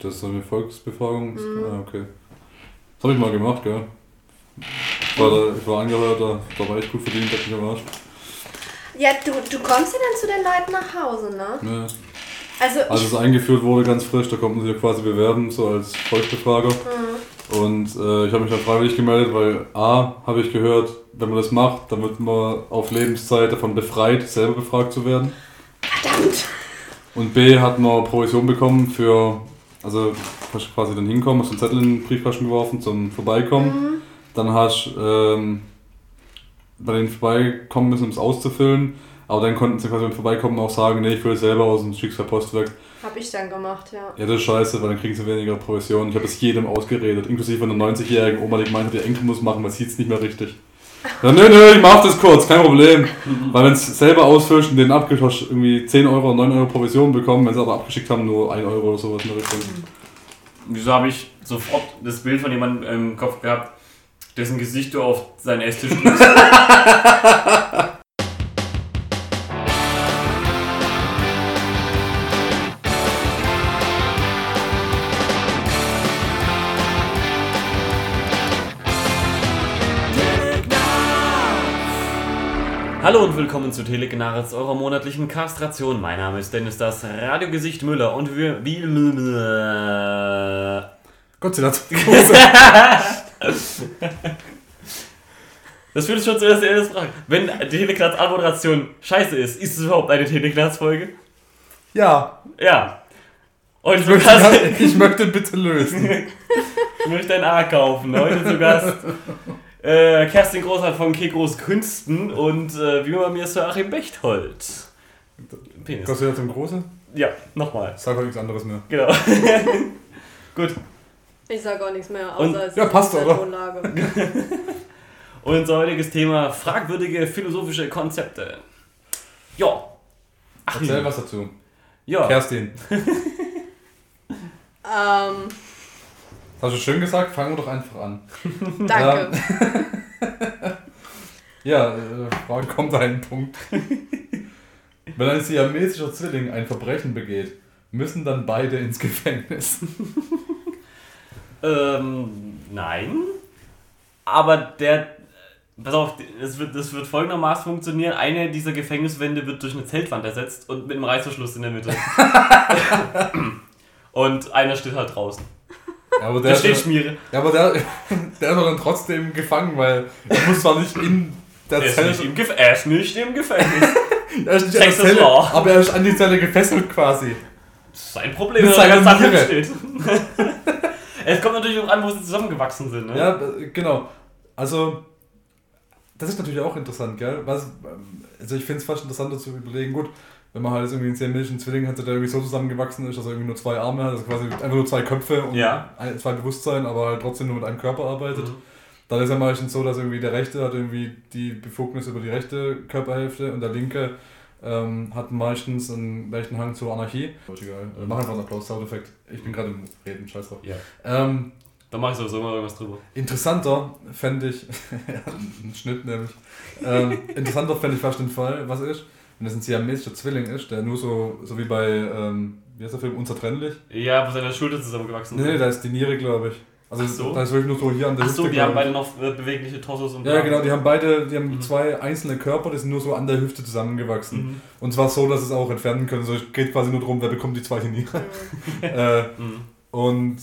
Das ist so eine Volksbefragung? Mhm. Ah, okay. Das habe ich mal gemacht, gell? Ich war, da, ich war Angehörter, da war echt gut verdient, hab mich am Arsch. Ja, du, du kommst ja dann zu den Leuten nach Hause, ne? Ja. Also, Als es eingeführt wurde, ganz frisch, da konnte man sich ja quasi bewerben, so als Volksbefrager. Mhm. Und äh, ich habe mich dann freiwillig gemeldet, weil A, habe ich gehört, wenn man das macht, dann wird man auf Lebenszeit davon befreit, selber befragt zu werden. Verdammt! Und B, hat man Provision bekommen für, also hast du quasi dann hinkommen, hast einen Zettel in den Briefkasten geworfen zum Vorbeikommen. Mhm. Dann hast du ähm, bei denen vorbeikommen müssen, um es auszufüllen. Aber dann konnten sie quasi beim Vorbeikommen auch sagen, nee, ich fülle es selber aus und schick's per Post weg. Hab ich dann gemacht, ja. Ja, das ist scheiße, weil dann kriegen sie weniger Provision. Ich habe es jedem ausgeredet, inklusive von einer 90-jährigen Oma, die gemeint hat, ihr Enkel muss machen, weil sie es nicht mehr richtig. Ja, nö, nö, ich mach das kurz, kein Problem. Weil wenn es selber ausfüllst und den abgeschickt irgendwie 10 Euro oder 9 Euro Provision bekommen, wenn sie aber abgeschickt haben, nur 1 Euro oder sowas in der Richtung. Wieso habe ich sofort das Bild von jemandem im Kopf gehabt, dessen Gesicht du auf seinen Esstisch drückst. Hallo und willkommen zu Telegenaritz, eurer monatlichen Kastration. Mein Name ist Dennis, das Radiogesicht Müller und wir... Wie... Gott sei Dank. Das führt schon zuerst die erste Frage. Wenn die Teleklatz-Anmoderation scheiße ist, ist es überhaupt eine Teleklatz-Folge? Ja. Ja. Und ich, möchte, Gast, ich möchte bitte lösen. ich möchte ein A kaufen. Heute zu Gast äh, Kerstin Großart von Kekros Künsten und äh, wie man mir Sir Achim Bechthold. Penis. Kostet du jetzt im Großen? Ja, nochmal. Sag doch nichts anderes mehr. Genau. Gut. Ich sag auch nichts mehr, außer und, es ja, passt, oder? Und unser heutiges Thema: fragwürdige philosophische Konzepte. Ja. Ach, Erzähl was dazu. Ja. Kerstin. ähm. Hast du schön gesagt? Fangen wir doch einfach an. Danke. ja, äh, Frage kommt einen Punkt. Wenn ein siamesischer Zwilling ein Verbrechen begeht, müssen dann beide ins Gefängnis. ähm, nein. Aber der. Pass auf, das wird, das wird folgendermaßen funktionieren. Eine dieser Gefängniswände wird durch eine Zeltwand ersetzt und mit einem Reißverschluss in der Mitte. und einer steht halt draußen. Aber der, der aber der, der ist doch dann trotzdem gefangen, weil er muss zwar nicht in der er Zelle. Ist nicht im er ist nicht im Gefängnis. er ist nicht in der Zelle, aber er ist an die Zelle gefesselt quasi. Das ist sein Problem, wenn er ganz Niere. steht. es kommt natürlich auch an, wo sie zusammengewachsen sind. Ne? Ja, genau. Also, das ist natürlich auch interessant, gell? Was, also ich finde es fast interessanter zu überlegen, gut, wenn man halt irgendwie einen siamesischen Zwilling hat, der irgendwie so zusammengewachsen ist, dass er irgendwie nur zwei Arme hat, also quasi einfach nur zwei Köpfe und ja. ein, zwei Bewusstsein, aber halt trotzdem nur mit einem Körper arbeitet. Mhm. Dann ist ja meistens so, dass irgendwie der rechte hat irgendwie die Befugnis über die rechte Körperhälfte und der linke ähm, hat meistens einen leichten Hang zur Anarchie. Egal. Mhm. Mach einfach einen Applaus-Soundeffekt. Ich bin gerade im Reden, scheiß drauf. Ja. Ähm, da mache ich sowieso mal irgendwas drüber. Interessanter fände ich, ein Schnitt nämlich, ähm, interessanter fände ich fast den Fall, was ist, wenn es ein siamesischer Zwilling ist, der nur so, so wie bei, ähm, wie heißt der Film, Unzertrennlich? Ja, wo seine Schulter zusammengewachsen ist. Nee, nee, da ist die Niere, glaube ich. Also so? da ist wirklich nur so hier an der Ach Hüfte, die haben beide noch äh, bewegliche Torsos und Ja, genau, die haben beide, die haben mhm. zwei einzelne Körper, die sind nur so an der Hüfte zusammengewachsen. Mhm. Und zwar so, dass es auch entfernen können. So, es geht quasi nur darum, wer bekommt die zweite Niere. Mhm. äh, mhm. Und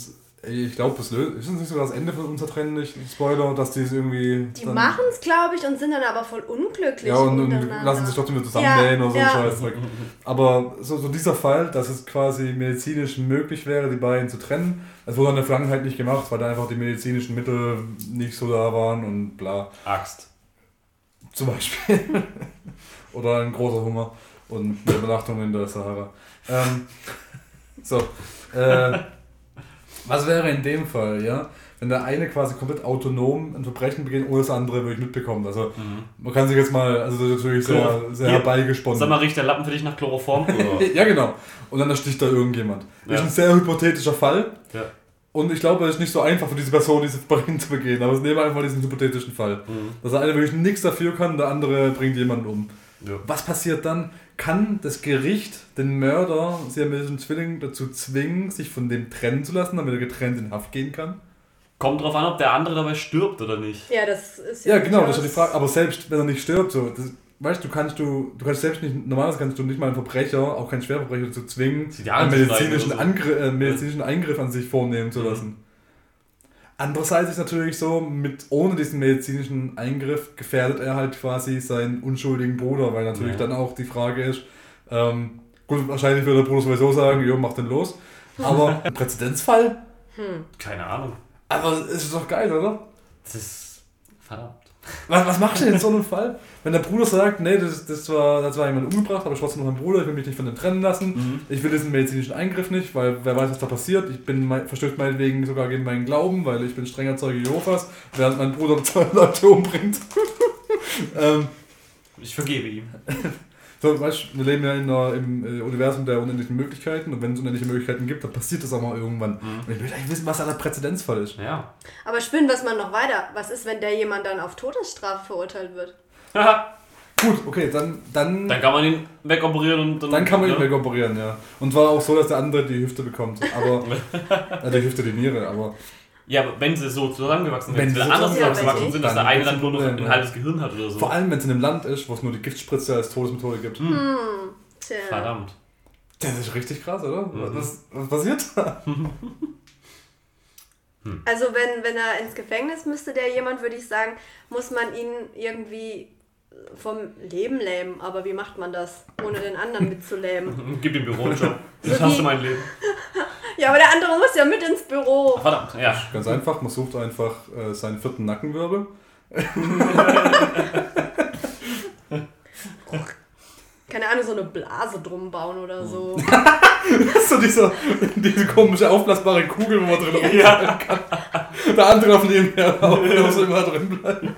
ich glaube, es löst. Ist das nicht so das Ende von unzertrennlich? Spoiler, dass die es irgendwie. Die machen es, glaube ich, und sind dann aber voll unglücklich. Ja, und, und lassen sich trotzdem wieder zusammennähen ja, oder so ja. Scheiß. Aber so, so dieser Fall, dass es quasi medizinisch möglich wäre, die beiden zu trennen, das wurde in der Vergangenheit nicht gemacht, weil da einfach die medizinischen Mittel nicht so da waren und bla. Axt. Zum Beispiel. oder ein großer Hunger und eine Übernachtung in der Sahara. Ähm, so. Äh, was wäre in dem Fall, ja? Wenn der eine quasi komplett autonom ein Verbrechen begeht, ohne das andere wirklich mitbekommt. Also mhm. man kann sich jetzt mal, also das ist natürlich sehr, sehr herbeigesponnen. Sag mal, riecht der Lappen für dich nach Chloroform? ja, genau. Und dann ersticht da irgendjemand. Das ist ein sehr hypothetischer Fall. Ja. Und ich glaube, es ist nicht so einfach für diese Person, dieses Verbrechen zu begehen. Aber es nehmen einfach diesen hypothetischen Fall. Mhm. Dass der eine wirklich nichts dafür kann, der andere bringt jemanden um. Ja. Was passiert dann? Kann das Gericht den Mörder siamesischen Zwilling dazu zwingen, sich von dem trennen zu lassen, damit er getrennt in Haft gehen kann? Kommt drauf an, ob der andere dabei stirbt oder nicht. Ja, das ist Ja, genau, das ist die Frage. Aber selbst wenn er nicht stirbt, so, das, weißt du, kannst du, du kannst selbst nicht, normalerweise kannst du nicht mal einen Verbrecher, auch keinen Schwerverbrecher dazu zwingen, einen medizinischen, so. Angriff, äh, medizinischen Eingriff an sich vornehmen zu Mhm. lassen. Andererseits ist natürlich so, mit, ohne diesen medizinischen Eingriff gefährdet er halt quasi seinen unschuldigen Bruder, weil natürlich Ja. dann auch die Frage ist, ähm, gut, wahrscheinlich würde der Bruder sowieso sagen, jo, mach den los. Aber im Präzedenzfall, Keine Ahnung. aber es ist doch geil, oder? Das ist verdammt. Was, was machst du denn in so einem Fall? Wenn der Bruder sagt, nee, das, das, war, das war jemand umgebracht, aber ich trotzdem noch mein Bruder, ich will mich nicht von dem trennen lassen. Mhm. Ich will diesen medizinischen Eingriff nicht, weil wer weiß, was da passiert. Ich bin verstößt meinetwegen sogar gegen meinen Glauben, weil ich bin strenger Zeuge Jehovas, während mein Bruder zwei Leute umbringt. ähm, Ich vergebe ihm. so, weißt du, wir leben ja in einer, im äh, Universum der unendlichen Möglichkeiten und wenn es unendliche Möglichkeiten gibt, dann passiert das auch mal irgendwann. Mhm. Und ich will eigentlich wissen, was da der Präzedenzfall ist. Ja. Aber spinnen wir es mal noch weiter. Was ist, wenn der jemand dann auf Todesstrafe verurteilt wird? Gut, okay, dann, dann, dann kann man ihn wegoperieren und dann. dann kann man ihn ja. wegoperieren, ja. Und zwar auch so, dass der andere die Hüfte bekommt. Aber, äh, die Hüfte, die Niere, aber Ja, aber wenn sie so zusammengewachsen Wenn sind, sie wenn anders so zusammengewachsen zusammengewachsen sind, dass der eine dann nur noch ein ja. halbes Gehirn hat oder so. vor allem, wenn es in einem Land ist, wo es nur die Giftspritze als Todesmethode gibt. Tja. Verdammt. Das ist richtig krass, oder? Mhm. Was, was passiert da? Also wenn, wenn er ins Gefängnis müsste, der jemand, würde ich sagen, muss man ihn irgendwie vom Leben lähmen. Aber wie macht man das, ohne den anderen mitzulähmen? Gib dem Bürojob. So Das hast du mein Leben. ja, aber der andere muss ja mit ins Büro. Verdammt, ja. Ganz einfach, man sucht einfach äh, seinen vierten Nackenwirbel. Keine Ahnung, so eine Blase drum bauen oder so. Das ist so diese, diese komische aufblasbare Kugel, wo man drin Ja. kann. Der andere auf nebenher der muss immer drin bleiben.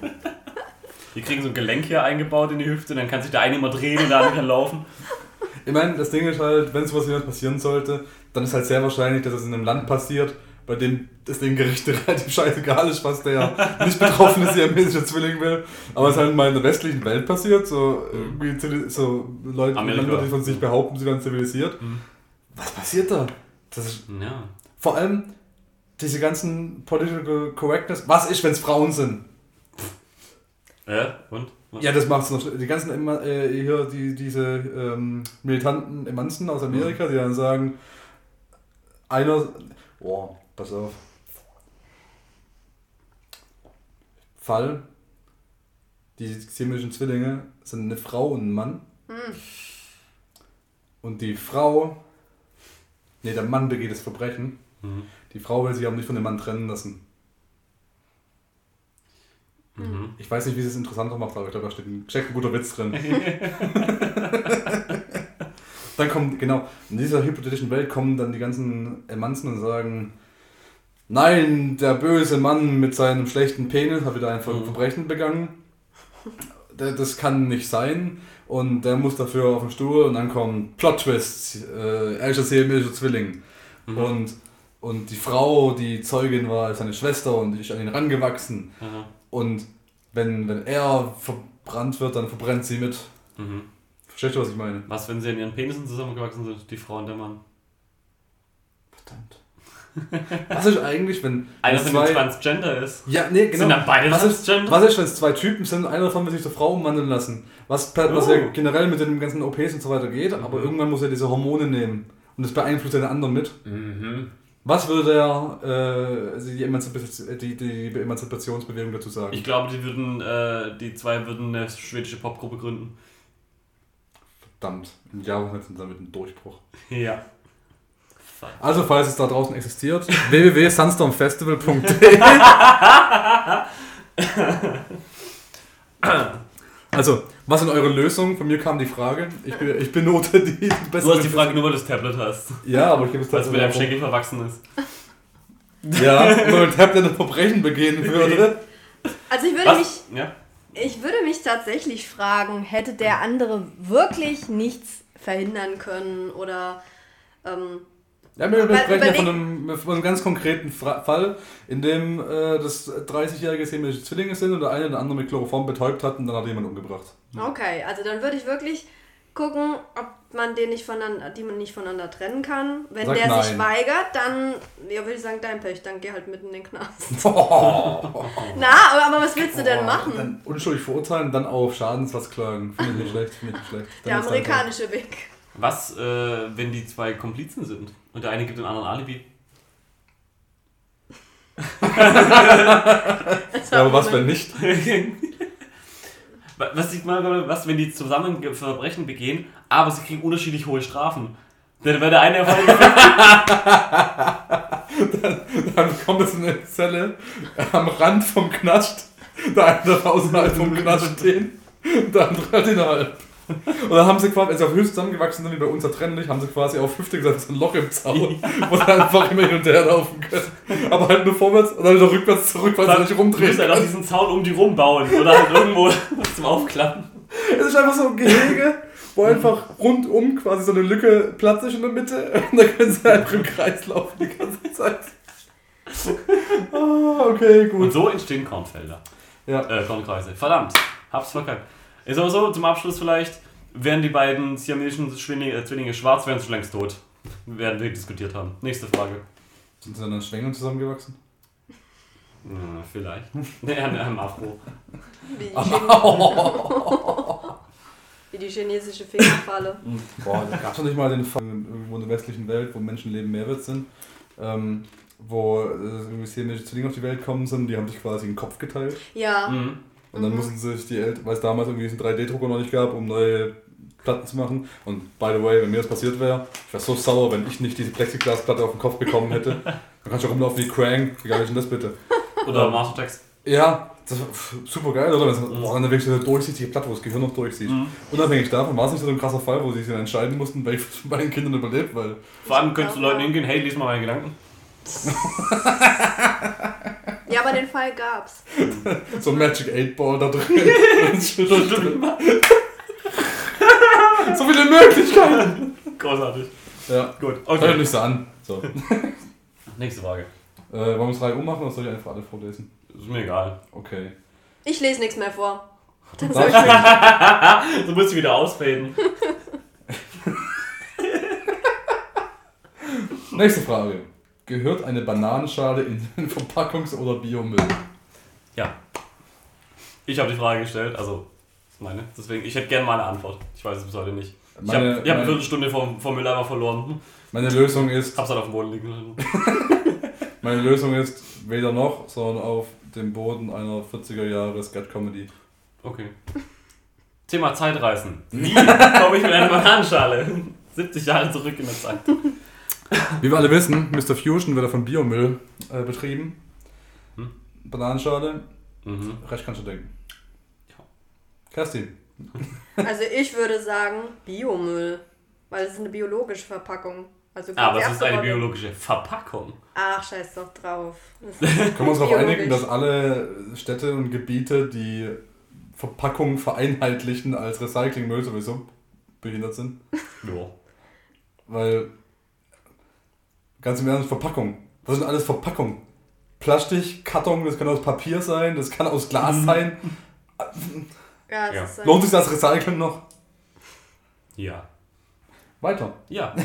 Die kriegen so ein Gelenk hier eingebaut in die Hüfte, dann kann sich der eine immer drehen und der andere kann laufen. Ich meine, das Ding ist halt, wenn sowas jemand passieren sollte, dann ist halt sehr wahrscheinlich, dass es in einem Land passiert, bei dem es den Gerichten relativ scheißegal ist, was der nicht betroffene siamesische Zwilling will. Aber es ist halt mal in der westlichen Welt passiert, so, irgendwie so Leute. Länder, die von sich behaupten, sie werden zivilisiert. Mhm. Was passiert da? Das ist Ja. vor allem diese ganzen Political Correctness. Was ist, wenn es Frauen sind? Äh, und? Was? Ja, das macht's noch. schli- Die ganzen Emma- äh, hier, die, diese ähm, militanten Emanzen aus Amerika, die dann sagen, einer. Boah, pass auf. Fall. Die siamesischen Zwillinge sind eine Frau und ein Mann. Und die Frau. Nee, der Mann begeht das Verbrechen. Mhm. Die Frau will sich aber nicht von dem Mann trennen lassen. Mhm. Ich weiß nicht, wie es es interessanter macht, aber ich glaube, da steht ein, steckt ein guter Witz drin. dann kommt, genau, in dieser hypothetischen Welt kommen dann die ganzen Emanzen und sagen, nein, der böse Mann mit seinem schlechten Penis hat wieder ein Mhm. Verbrechen begangen. Das kann nicht sein. Und der muss dafür auf den Stuhl und dann kommt Plot Twist. Äh, er ist ein siamesischer Zwilling. Mhm. Und, und die Frau, die Zeugin war, ist seine Schwester und ist an ihn rangewachsen. Aha. Und wenn, wenn er verbrannt wird, dann verbrennt sie mit. Mhm. Verstehst du, was ich meine? Was, wenn sie in ihren Penissen zusammengewachsen sind, die Frau und der Mann? Verdammt. Was ist eigentlich, wenn Einer von den Transgender ist. Ja, nee, genau. Sind dann beide was, ist, Transgender? was ist, wenn es zwei Typen sind und einer davon will sich zur Frau umwandeln lassen? Was, was Oh. ja generell mit den ganzen OPs und so weiter geht, aber Mhm. irgendwann muss er diese Hormone nehmen. Und das beeinflusst den anderen mit. Mhm. Was würde äh, also die, Emanzipation, die, die Emanzipationsbewegung dazu sagen? Ich glaube, die würden, äh, die zwei würden eine schwedische Popgruppe gründen. Verdammt. Im Jahr sind damit ein Durchbruch. Ja. Also, falls es da draußen existiert, www.sunstormfestival.de Also, was sind eure Lösungen? Von mir kam die Frage. Ich, bin, ich benote die beste. Du hast die Frage nur, weil du das Tablet hast. Ja, aber ich gebe es Weil es mit deinem. Schenkel verwachsen ist. Ja, wenn ein Tablet ein Verbrechen begehen würde. Also ich würde Was? mich, Ja? ich würde mich tatsächlich fragen, hätte der andere wirklich nichts verhindern können oder ähm, Ja, wir, wir sprechen ja von einem, von einem ganz konkreten Fra Fall, in dem äh, das 30-jährige siamesische Zwillinge sind und der eine den anderen mit Chloroform betäubt hat und dann hat jemand umgebracht. okay, also dann würde ich wirklich gucken, ob man den nicht voneinander, die man nicht voneinander trennen kann. Wenn Sag der sich nein. weigert, dann, ja, würde ich sagen, dein Pech, dann geh halt mitten in den Knast. Oh, Na, aber, was willst du denn machen? Dann unschuldig verurteilen, dann auf Schadensersatz klagen. Finde ich nicht schlecht, finde ich nicht schlecht. Dann Der amerikanische Weg. Was, äh, wenn die zwei Komplizen sind und der eine gibt den anderen Alibi? Ja, aber was, wenn nicht? was ich mal, was, wenn die zusammen Verbrechen begehen, aber sie kriegen unterschiedlich hohe Strafen? Dann wäre der eine Erfolg. Dann kommt es in eine Zelle am Rand vom Knast. Der eine darf außerhalb vom Knast stehen, der andere halt innerhalb. Und dann haben sie quasi, als sie auf Hüfte zusammengewachsen sind, wie bei uns ertrennlich, haben sie quasi auf Hüfte gesagt, das ist ein Loch im Zaun, wo sie einfach immer hin und her laufen können. Aber halt nur vorwärts und dann wieder rückwärts zurück, weil sie nicht Du rumdrehen musst halt auch diesen Zaun um die rumbauen oder halt irgendwo zum Aufklappen. Es ist einfach so ein Gehege, wo einfach rundum quasi so eine Lücke Platz ist in der Mitte und da können sie einfach im Kreis laufen die ganze Zeit. Ah, okay, gut. Und so entstehen Kornfelder. Ja. Äh, Kornkreise. Verdammt, hab's verkackt. Ist aber so, zum Abschluss vielleicht, wären die beiden siamesischen Zwillinge, äh, Zwillinge schwarz, wären sie längst tot. Werden wir diskutiert haben. Nächste Frage. Sind sie dann an Schwängen zusammengewachsen? Hm, vielleicht. Nee, an einem Afro. Wie Wie die chinesische Fingerfalle. Boah, gab es nicht mal den Fall irgendwo in der westlichen Welt, wo Menschenleben Mehrwert sind, ähm, wo äh, irgendwie Zwillinge auf die Welt gekommen sind, die haben sich quasi den Kopf geteilt. Ja. Mhm. Und dann mussten sie sich die Eltern, weil es damals irgendwie diesen 3D-Drucker noch nicht gab, um neue Platten zu machen. Und by the way, wenn mir das passiert wäre, ich wäre so sauer, wenn ich nicht diese Plexiglasplatte auf den Kopf bekommen hätte. Dann kannst du rumlaufen wie Krang. Wie geil ist denn das bitte? Oder Mastertext. Ja, das war super geil, oder? Das war dann wirklich so eine durchsichtige Platte, wo das Gehirn noch durchsieht. Mhm. Unabhängig davon war es nicht so ein krasser Fall, wo sie sich dann entscheiden mussten, welches von beiden Kindern überlebt, weil Vor allem könntest du Leuten hingehen, hey, lies mal meine Gedanken. Ja, aber den Fall gab's. so ein Magic 8 Ball da drin. so viele Möglichkeiten! Großartig. Ja, Gut, okay. okay. nicht so an. So. Nächste Frage. Äh, wollen wir es 3 Uhr machen oder soll ich einfach alle vorlesen? Ist mir egal. Okay. Ich lese nichts mehr vor. Dann Darf sag ich ich denn? Du musst wieder ausfaden. Nächste Frage. Gehört eine Bananenschale in den Verpackungs- oder Biomüll? Ja. Ich habe die Frage gestellt, also meine. Deswegen, ich hätte gerne mal eine Antwort. Ich weiß es bis heute nicht. Ich habe Meine, hab eine meine, Viertelstunde vom, vom Mülleimer verloren. meine Lösung ist, Hab's halt auf dem Boden liegen lassen. meine Lösung ist weder noch, sondern auf dem Boden einer 40er Jahre Scat Comedy. Okay. Thema Zeitreisen. Wie komme ich mit einer Bananenschale? 70 Jahre zurück in der Zeit. Wie wir alle wissen, Mr. Fusion wird ja von Biomüll äh, betrieben. Hm. Bananenschale, Mhm. recht kannst du denken. Ja. Kerstin. Also ich würde sagen Biomüll. Weil es ist eine biologische Verpackung. Also Aber es ist eine biologische Verpackung. Ach, scheiß doch drauf. Können wir uns darauf einigen, dass alle Städte und Gebiete, die Verpackungen vereinheitlichen als Recyclingmüll sowieso behindert sind? Ja. Weil, ganz im Ernst, Verpackung. Was sind alles Verpackungen? Plastik, Karton, das kann aus Papier sein, das kann aus Glas sein. ja, das Ja. ist Lohnt sich das Recyceln noch? Ja. Weiter. Ja.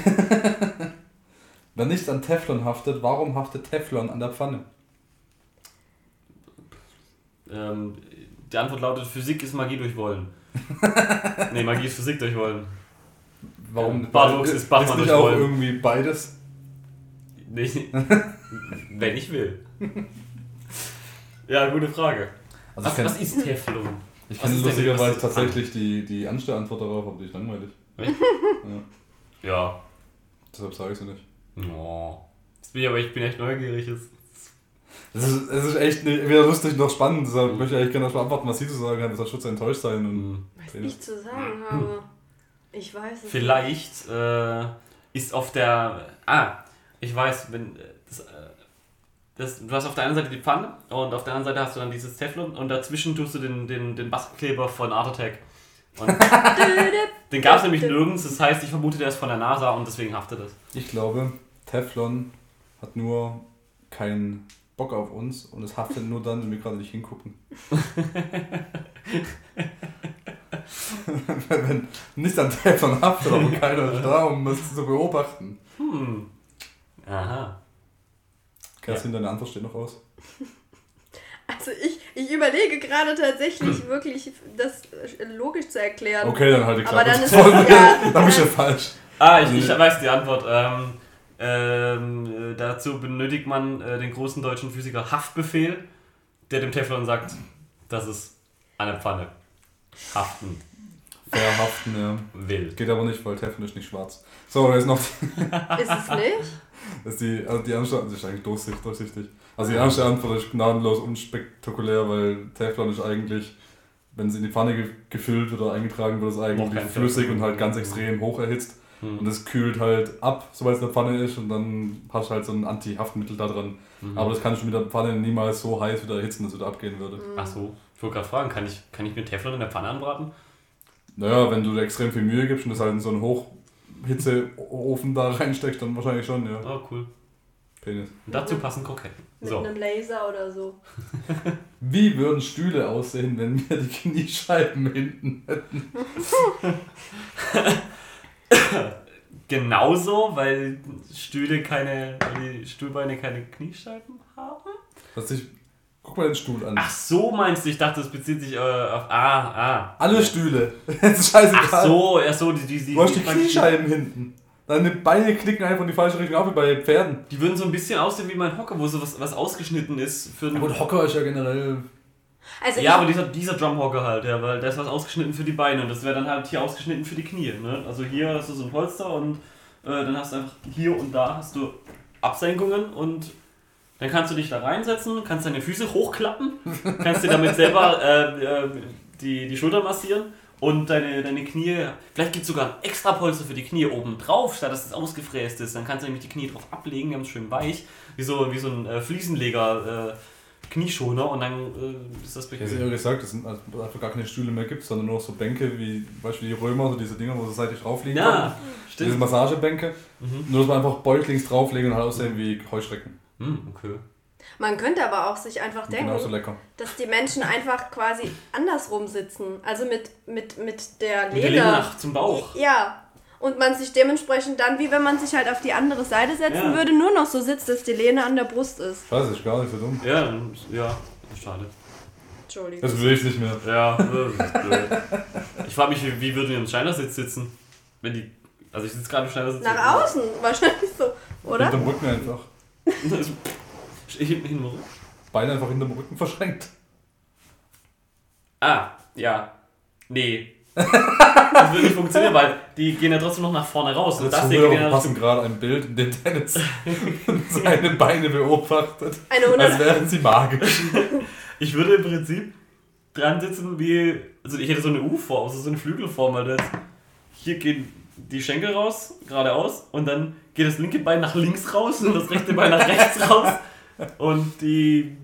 Wenn nichts an Teflon haftet, warum haftet Teflon an der Pfanne? Ähm, die Antwort lautet: Physik ist Magie durch Wollen. nee, Magie ist Physik durch Wollen. Warum? Ja, Bartwuchs ist Bachmann durch auch Wollen. irgendwie beides? Wenn ich will. Ja, gute Frage. Also Was, ich was kenne ist Teflon? ich was kenn ist denn- lustigerweise tatsächlich die, die Anstellantwort darauf, aber die ist langweilig. Echt? Ja, Ja. deshalb sage ich sie nicht. Oh. Jetzt bin ich aber ich bin echt neugierig. Es- Es ist, es ist echt nicht, weder lustig noch spannend, deshalb möchte ich eigentlich gerne erstmal abwarten, was sie zu sagen hat. Das soll Schutz enttäuscht sein. Und Hm. Was ich zu sagen habe. Ich weiß es Vielleicht äh, ist auf der. Ah, ich weiß, wenn. äh, Das, äh, das, du hast auf der einen Seite die Pfanne und auf der anderen Seite hast du dann dieses Teflon und dazwischen tust du den, den, den Bastelkleber von Art Attack. Den gab es nämlich nirgends, das heißt, ich vermute, der ist von der NASA und deswegen haftet es. ich glaube, Teflon hat nur keinen Bock auf uns und es haftet nur dann, wenn wir gerade nicht hingucken. wenn, wenn nicht an Teflon haftet, aber keiner da, um es zu beobachten. Hm. Aha. Kerstin, deine Antwort steht noch aus. Also ich, ich überlege gerade tatsächlich wirklich, das logisch zu erklären. Okay, dann halt die Aber Klappe. dann ist es ja- dann bist du falsch. Ah, ich, ich weiß die Antwort. Ähm, ähm, äh, dazu benötigt man äh, den großen deutschen Physiker Haftbefehl, der dem Teflon sagt, das ist eine Pfanne. Haften Verhaften, ja. will. Geht aber nicht, weil Teflon ist nicht schwarz. So, da ist noch die, Ist es nicht? das ist die, also die das ist eigentlich durchsichtig. durchsichtig. Also die ernste Antwort ist gnadenlos unspektakulär, weil Teflon ist eigentlich, wenn es in die Pfanne ge gefüllt wird oder eingetragen wird, ist eigentlich flüssig Teflon. und halt ganz extrem hoch erhitzt. Hm. Und das kühlt halt ab, sobald es in der Pfanne ist und dann hast du halt so ein Anti-Haftmittel da dran. Mhm. Aber das kann ich mit der Pfanne niemals so heiß wieder erhitzen, dass es wieder abgehen würde. Ach so, ich wollte gerade fragen, kann ich, kann ich mir Teflon in der Pfanne anbraten? Naja, wenn du dir extrem viel Mühe gibst und das halt in so einen Hochhitzeofen da reinsteckst, dann wahrscheinlich schon, ja. Oh, cool. Penis. Und dazu passen Kroketten. Mit So. einem Laser oder so. Wie würden Stühle aussehen, wenn wir die Kniescheiben hinten hätten? Genauso, weil Stühle keine, weil die Stuhlbeine keine Kniescheiben haben? Was ich, guck mal den Stuhl an. Ach so meinst du, ich dachte, das bezieht sich äh, auf. Ah, ah. Alle Stühle. Das ist scheißegal. Ach so, ach so, die, die, die, Du hast die die, Kniescheiben hinten. Deine Beine knicken einfach in die falsche Richtung ab wie bei Pferden. die würden so ein bisschen aussehen wie mein Hocker, wo so was, was ausgeschnitten ist für einen. Hocker ist ja generell. Also Ja, aber dieser, dieser Drumhocker halt, ja, weil da ist was ausgeschnitten für die Beine und das wäre dann halt hier ausgeschnitten für die Knie. Ne? Also hier hast du so ein Polster und äh, dann hast du einfach hier und da hast du Absenkungen und dann kannst du dich da reinsetzen, kannst deine Füße hochklappen, kannst dir damit selber äh, äh, die, die Schultern massieren und deine, deine Knie, vielleicht gibt es sogar ein extra Polster für die Knie oben drauf, statt dass es ausgefräst ist. Dann kannst du nämlich die Knie drauf ablegen, es schön weich, wie so, wie so ein äh, Fliesenleger. Äh, Knieschoner und dann äh, ist das Ich hätte ja gesagt, dass es einfach gar keine Stühle mehr gibt, sondern nur noch so Bänke wie, wie die Römer, so diese Dinger, wo sie seitlich draufliegen. Ja, Diese stimmt. Massagebänke. Mhm. Nur, dass man einfach beutlings drauflegen und halt aussehen wie Heuschrecken. Hm, okay. man könnte aber auch sich einfach denken, dass die Menschen einfach quasi andersrum sitzen. Also mit, mit, mit der Mit der Leder. Zum Bauch. Ja. Und man sich dementsprechend dann, wie wenn man sich halt auf die andere Seite setzen Ja. würde, nur noch so sitzt, dass die Lehne an der Brust ist. Scheiße, ist gar nicht so dumm. Ja, dann- ja, schade. Entschuldigung. Das will ich nicht mehr. Ja, das ist blöd. Ich frage mich, wie, würden wir im Schneidersitz sitzen? Wenn die. Also ich sitze gerade im Schneidersitz. Nach außen wahrscheinlich so, oder? Hinterm Rücken einfach. Ich hinten hin rum. Beine einfach hinterm Rücken verschränkt. Ah, ja. Nee. Das würde nicht funktionieren, weil die gehen ja trotzdem noch nach vorne raus. Und das Zuhörer ja verpassen gerade ein Bild, in dem Dennis seine Beine beobachtet. Eine Als 100, wären sie magisch. Ich würde im Prinzip dran sitzen wie. Also ich hätte so eine U-Form, also so eine Flügelform, weil das. Hier gehen die Schenkel raus, geradeaus, und dann geht das linke Bein nach links raus und das rechte Bein nach rechts raus. Und die.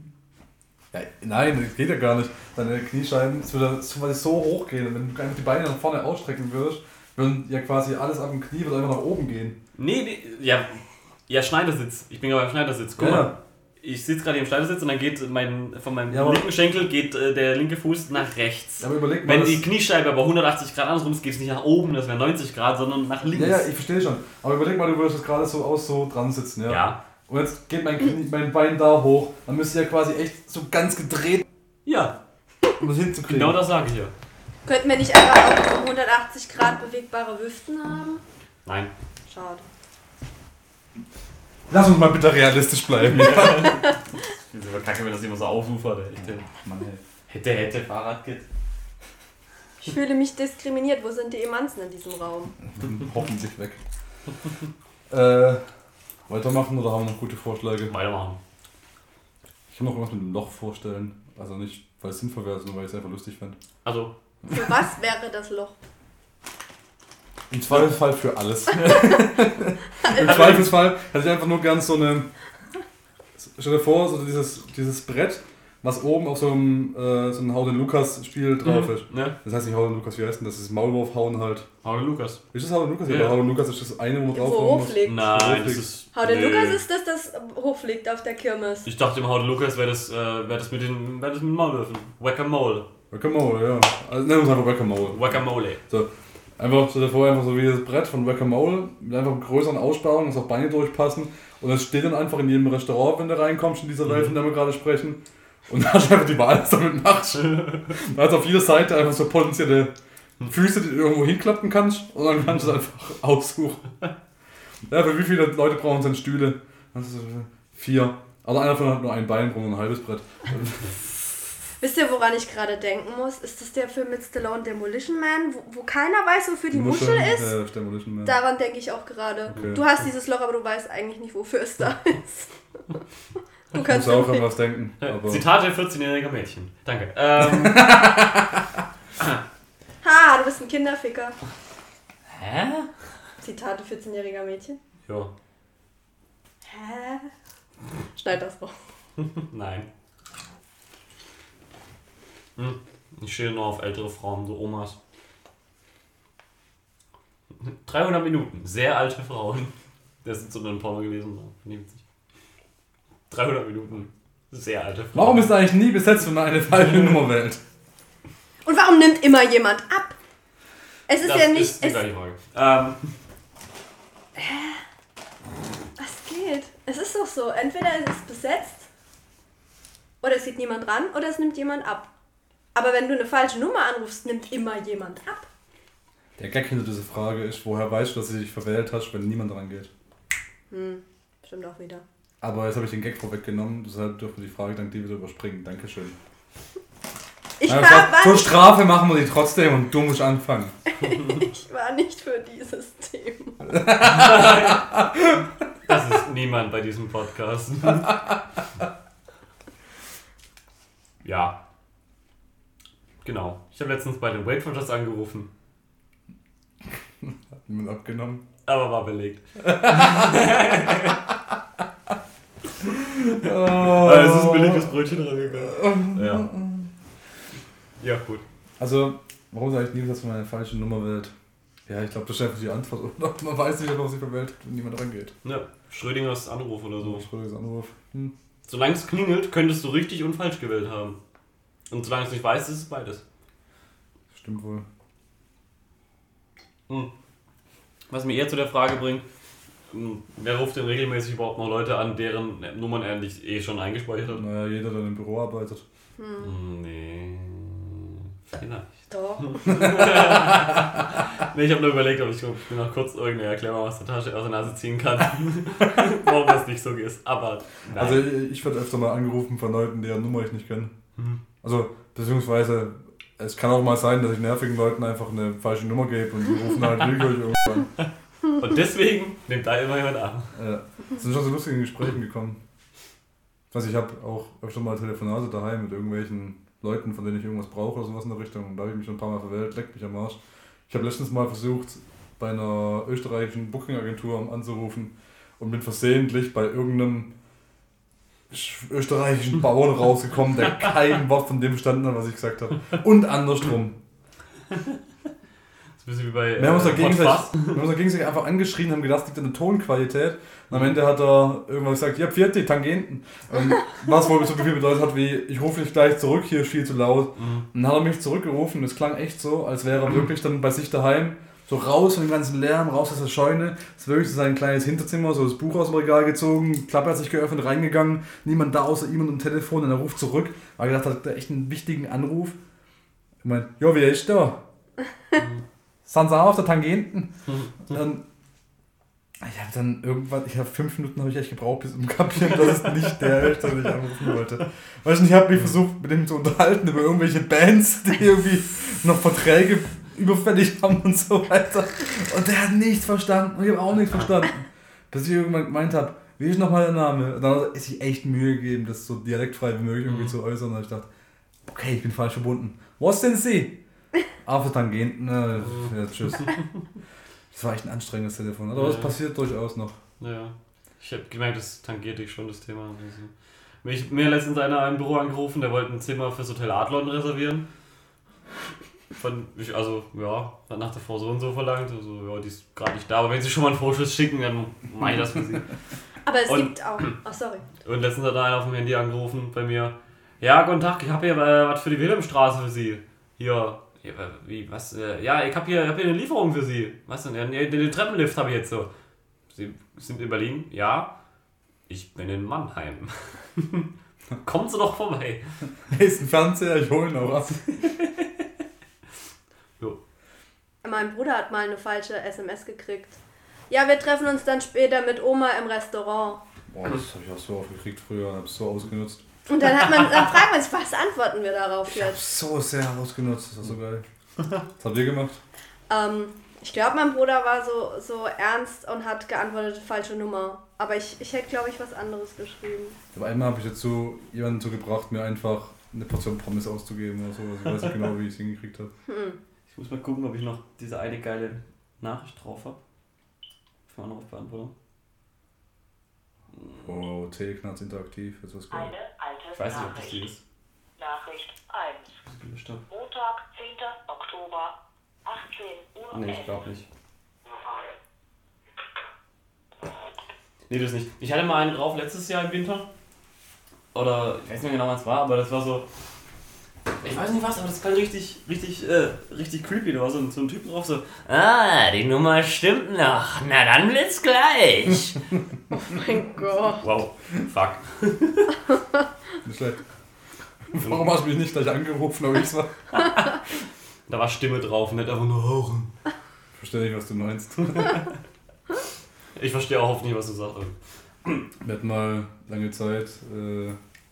Ja, nein, das geht ja gar nicht. Deine Kniescheiben es würde so, weil sie so hoch gehen. Und wenn du einfach die Beine nach vorne ausstrecken würdest, würden ja quasi alles ab dem Knie wird einfach nach oben gehen. Nee, nee, ja. Ja, Schneidersitz. Ich bin gerade beim Schneidersitz. Guck Ja. mal. Ich sitze gerade hier im Schneidersitz und dann geht mein, von meinem Ja, linken Schenkel geht äh, der linke Fuß nach rechts. Aber überleg mal. Wenn die Kniescheibe aber 180 Grad andersrum ist, geht es nicht nach oben, das wäre 90 Grad, sondern nach links. ja, ja, ich verstehe schon. Aber überleg mal, du würdest jetzt gerade so aus so dran sitzen, ja? ja. Und jetzt geht mein, Knie, mein Bein da hoch, dann müsste ja quasi echt so ganz gedreht, Ja, um das hinzukriegen. genau das sage ich ja. könnten wir nicht einfach auch 180 Grad bewegbare Hüften haben? Nein. Schade. Lass uns mal bitte realistisch bleiben. Diese Kacke, wenn das immer so aufufert. ey. Mann. Hätte, hätte, Fahrradkit. Ich fühle mich diskriminiert. Wo sind die Emanzen in diesem Raum? Hoffentlich weg. äh, weitermachen oder haben wir noch gute Vorschläge? Weitermachen. Ich kann noch irgendwas mit dem Loch vorstellen. Also nicht, weil es sinnvoll wäre, sondern weil ich es einfach lustig fände. Also, Für was wäre das Loch? Im Zweifelsfall für alles. Im Zweifelsfall hätte ich einfach nur gern so eine. Stell dir vor, so dieses, dieses Brett, was oben auf so einem, äh, so einem Hau den Lukas Spiel drauf ist. Ne? Das heißt nicht Hau den Lukas, wie heißt denn das? Das ist Maulwurfhauen halt. Hallo Lukas. Ist das Hau den Lukas? Ja. Ja, Hau den Lukas ist das eine, wo man Wo draufhauen muss. hochfliegt. Nein, das ist. Hau den nee. Lukas ist das, das hochfliegt auf der Kirmes. Ich dachte im Haude Lukas wäre das, äh, wär das mit den wär das mit Maulwürfen. Whack-a-Mole. Guacamole, ja. Also nennen wir es einfach Guacamole. Guacamole. So. Einfach, stell dir vor, einfach so wie das Brett von Guacamole, mit einfach größeren Aussparung, dass auch Beine durchpassen. Und das steht dann einfach in jedem Restaurant, wenn du reinkommst in dieser Welt, von der wir gerade sprechen. Und da hast du einfach die Wahl, was du damit machst. Da hast auf jeder Seite einfach so potenzielle Füße, die du irgendwo hinklappen kannst. Und dann kannst du es einfach aussuchen. Ja, für wie viele Leute brauchen denn Stühle? Also vier. Aber einer von hat nur ein Bein, braucht ein halbes Brett. Wisst ihr, woran ich gerade denken muss? Ist das der Film mit Stallone Demolition Man, wo, wo keiner weiß, wofür die Muschel ist? Ja, das Demolition Man. Daran denke ich auch gerade. Okay. Du hast dieses Loch, aber du weißt eigentlich nicht, wofür es da ist. Du Ich kannst muss auch an was denken. Aber Zitate 14-jähriger Mädchen. Danke. Ähm, Ha, du bist ein Kinderficker. Hä? Zitate 14-jähriger Mädchen. Ja. Hä? Schneid das noch. Nein. Hm. Ich stehe nur auf ältere Frauen, so Omas. 300 Minuten, sehr alte Frauen. Das ist so ein Porno gewesen. so. Finde ich witzig. 300 Minuten, sehr alte Frauen. warum ist eigentlich nie besetzt, wenn man eine falsche Nummer wählt? Und warum nimmt immer jemand ab? Es ist das ja nicht. ist die es, gleiche Frage. Ähm, was geht? Es ist doch so. Entweder es ist besetzt oder es sieht niemand ran oder es nimmt jemand ab. Aber wenn du eine falsche Nummer anrufst, nimmt immer jemand ab. Der Gag hinter dieser Frage ist, woher weißt du, dass du dich verwählt hast, wenn niemand dran geht? Hm, stimmt auch wieder. Aber jetzt habe ich den Gag vorweggenommen, deshalb dürfen wir die Frage dank dir wieder überspringen. Dankeschön. Ich Ja, war, war, zur nicht, Strafe machen wir die trotzdem und du musst anfangen. ich war nicht für dieses Thema. das ist niemand bei diesem Podcast. ja. Genau. Ich habe letztens bei den Weight Watchers angerufen, Hat niemand abgenommen. aber war belegt. Oh. es ist ein billiges Brötchen rangegangen. Ja. Ja, gut. Also, warum sage ich nie, dass man eine falsche Nummer wählt? Ja, ich glaube, das ist einfach die Antwort. Man weiß nicht, ob sie verwählt, wenn niemand rangeht. Ja, Schrödingers Anruf oder so. Schrödingers Anruf. Hm. Solange es klingelt, könntest du richtig und falsch gewählt haben. Und solange es nicht weiß, ist es beides. Stimmt wohl. Hm. Was mir eher zu der Frage bringt, hm, wer ruft denn regelmäßig überhaupt noch Leute an, deren Nummern er nicht eh schon eingespeichert hat? Naja, jeder, der im Büro arbeitet. Hm, Nee. Vielleicht. Doch. Nee, ich habe nur überlegt, ob ich mir noch kurz irgendeine Erklärung aus der Tasche, aus der Nase ziehen kann, warum das nicht so ist. Aber nein. Also, ich werde öfter mal angerufen von Leuten, deren Nummer ich nicht kenne. Mhm. Also, beziehungsweise, es kann auch mal sein, dass ich nervigen Leuten einfach eine falsche Nummer gebe und die rufen halt willkürlich irgendwann. Und deswegen nimmt da immer jemand an. Ja. Es sind schon so lustige Gesprächen gekommen. Also ich habe auch öfter mal Telefonate daheim mit irgendwelchen Leuten, von denen ich irgendwas brauche oder sowas in der Richtung. Und da habe ich mich schon ein paar Mal verwählt, leckt mich am Arsch. Ich habe letztens mal versucht, bei einer österreichischen Booking-Agentur anzurufen und bin versehentlich bei irgendeinem österreichischen Bauern rausgekommen, der kein Wort von dem verstanden hat, was ich gesagt habe. Und andersrum. Das ist ein bisschen wie bei. Wir haben uns da äh, gegenseitig, einfach angeschrien, haben gedacht, es liegt an der Tonqualität. Und am Ende hat er irgendwann gesagt, ja, vierte Tangenten. Und was wohl so viel bedeutet hat wie, ich rufe dich gleich zurück, hier ist viel zu laut. Mhm. Und dann hat er mich zurückgerufen. Es klang echt so, als wäre er wirklich dann bei sich daheim, so raus von dem ganzen Lärm, raus aus der Scheune. Es ist wirklich so sein kleines Hinterzimmer, so das Buch aus dem Regal gezogen, Klappe hat sich geöffnet, reingegangen, niemand da außer ihm und dem Telefon. Und er ruft zurück, weil er gedacht hat, er hat echt einen wichtigen Anruf. Ich meine, ja, wie ist da? Auch auf der Tangenten? Dann, ich habe dann irgendwann, ich habe fünf Minuten habe ich echt gebraucht, bis um kapieren, dass es nicht der ist, den ich anrufen wollte. Weißt du, ich habe mich versucht, mit ihm zu unterhalten über irgendwelche Bands, die irgendwie noch Verträge überfällig haben und so weiter. Und der hat nichts verstanden und ich habe auch nichts verstanden. Bis ich irgendwann gemeint habe, wie ist nochmal der Name? Und dann hat er sich echt Mühe gegeben, das so dialektfrei wie möglich irgendwie Mhm. zu äußern. Und ich dachte, okay, ich bin falsch verbunden. Was denn Sie? Auf Tangenten, ne, ja, tschüss. Das war echt ein anstrengendes Telefon, aber das Ja. passiert durchaus noch. Ja. Ich habe gemerkt, das tangiert dich schon, das Thema. Also, mich, mir hat letztens einer im Büro angerufen, der wollte ein Zimmer fürs Hotel Adlon reservieren. Von, ich, also, ja, hat nach der Frau so und so verlangt. Also, ja, die ist gerade nicht da. Aber wenn sie schon mal einen Vorschuss schicken, dann mache ich das für sie. Aber es Und- gibt auch. Oh, sorry. Und letztens hat einer auf dem Handy angerufen bei mir. Ja, guten Tag, ich habe hier äh, was für die Wilhelmstraße für Sie. Hier. Ja, wie, was? Äh, ja, ich habe hier, hab hier eine Lieferung für Sie. Was denn? Ja, Den, den Treppenlift habe ich jetzt so. Sie sind in Berlin? Ja. Ich bin in Mannheim. Kommen Sie doch vorbei. Ein Fernseher, ich hole noch was. Mein Bruder hat mal eine falsche SMS gekriegt. Ja, wir treffen uns dann später mit Oma im Restaurant. Boah, das habe ich auch so aufgekriegt früher und habe es so ausgenutzt. Und dann hat man, dann fragt man sich, was antworten wir darauf Ich jetzt? so sehr ausgenutzt, das war so geil. Was habt ihr gemacht? Ähm, ich glaube, mein Bruder war so, so ernst und hat geantwortet, falsche Nummer. Aber ich, ich hätte, glaube ich, was anderes geschrieben. Aber einmal habe ich dazu jemanden so gebracht, mir einfach eine Portion Pommes auszugeben oder so. Also ich weiß nicht genau, wie ich es hingekriegt habe. Ich muss mal gucken, ob ich noch diese eine geile Nachricht drauf habe. Für Anrufbeantwortung. Oh, Teleknarz interaktiv, jetzt was geil. Eine alte Ich weiß nicht, ob das die Nachricht. ist. Nachricht 1. Was ich gelöscht habe. Montag, 10. Oktober, 18 Uhr. Nee, ich glaube nicht. Nee, das nicht. Ich hatte mal einen drauf letztes Jahr im Winter. Oder ich weiß nicht mehr genau, was es war, aber das war so. Ich weiß nicht was, aber das war richtig, richtig, äh, richtig creepy. Da war so ein, so ein Typ drauf, so. Ah, die Nummer stimmt noch. Na dann wird's gleich. Mein Gott. wow, fuck. Nicht schlecht. Warum hast du mich nicht gleich angerufen, aber ich war. Da war Stimme drauf, nicht einfach nur Hauchen. Ich verstehe nicht, was du meinst. Ich verstehe auch oft nicht, was du sagst. Wir hatten mal lange Zeit äh,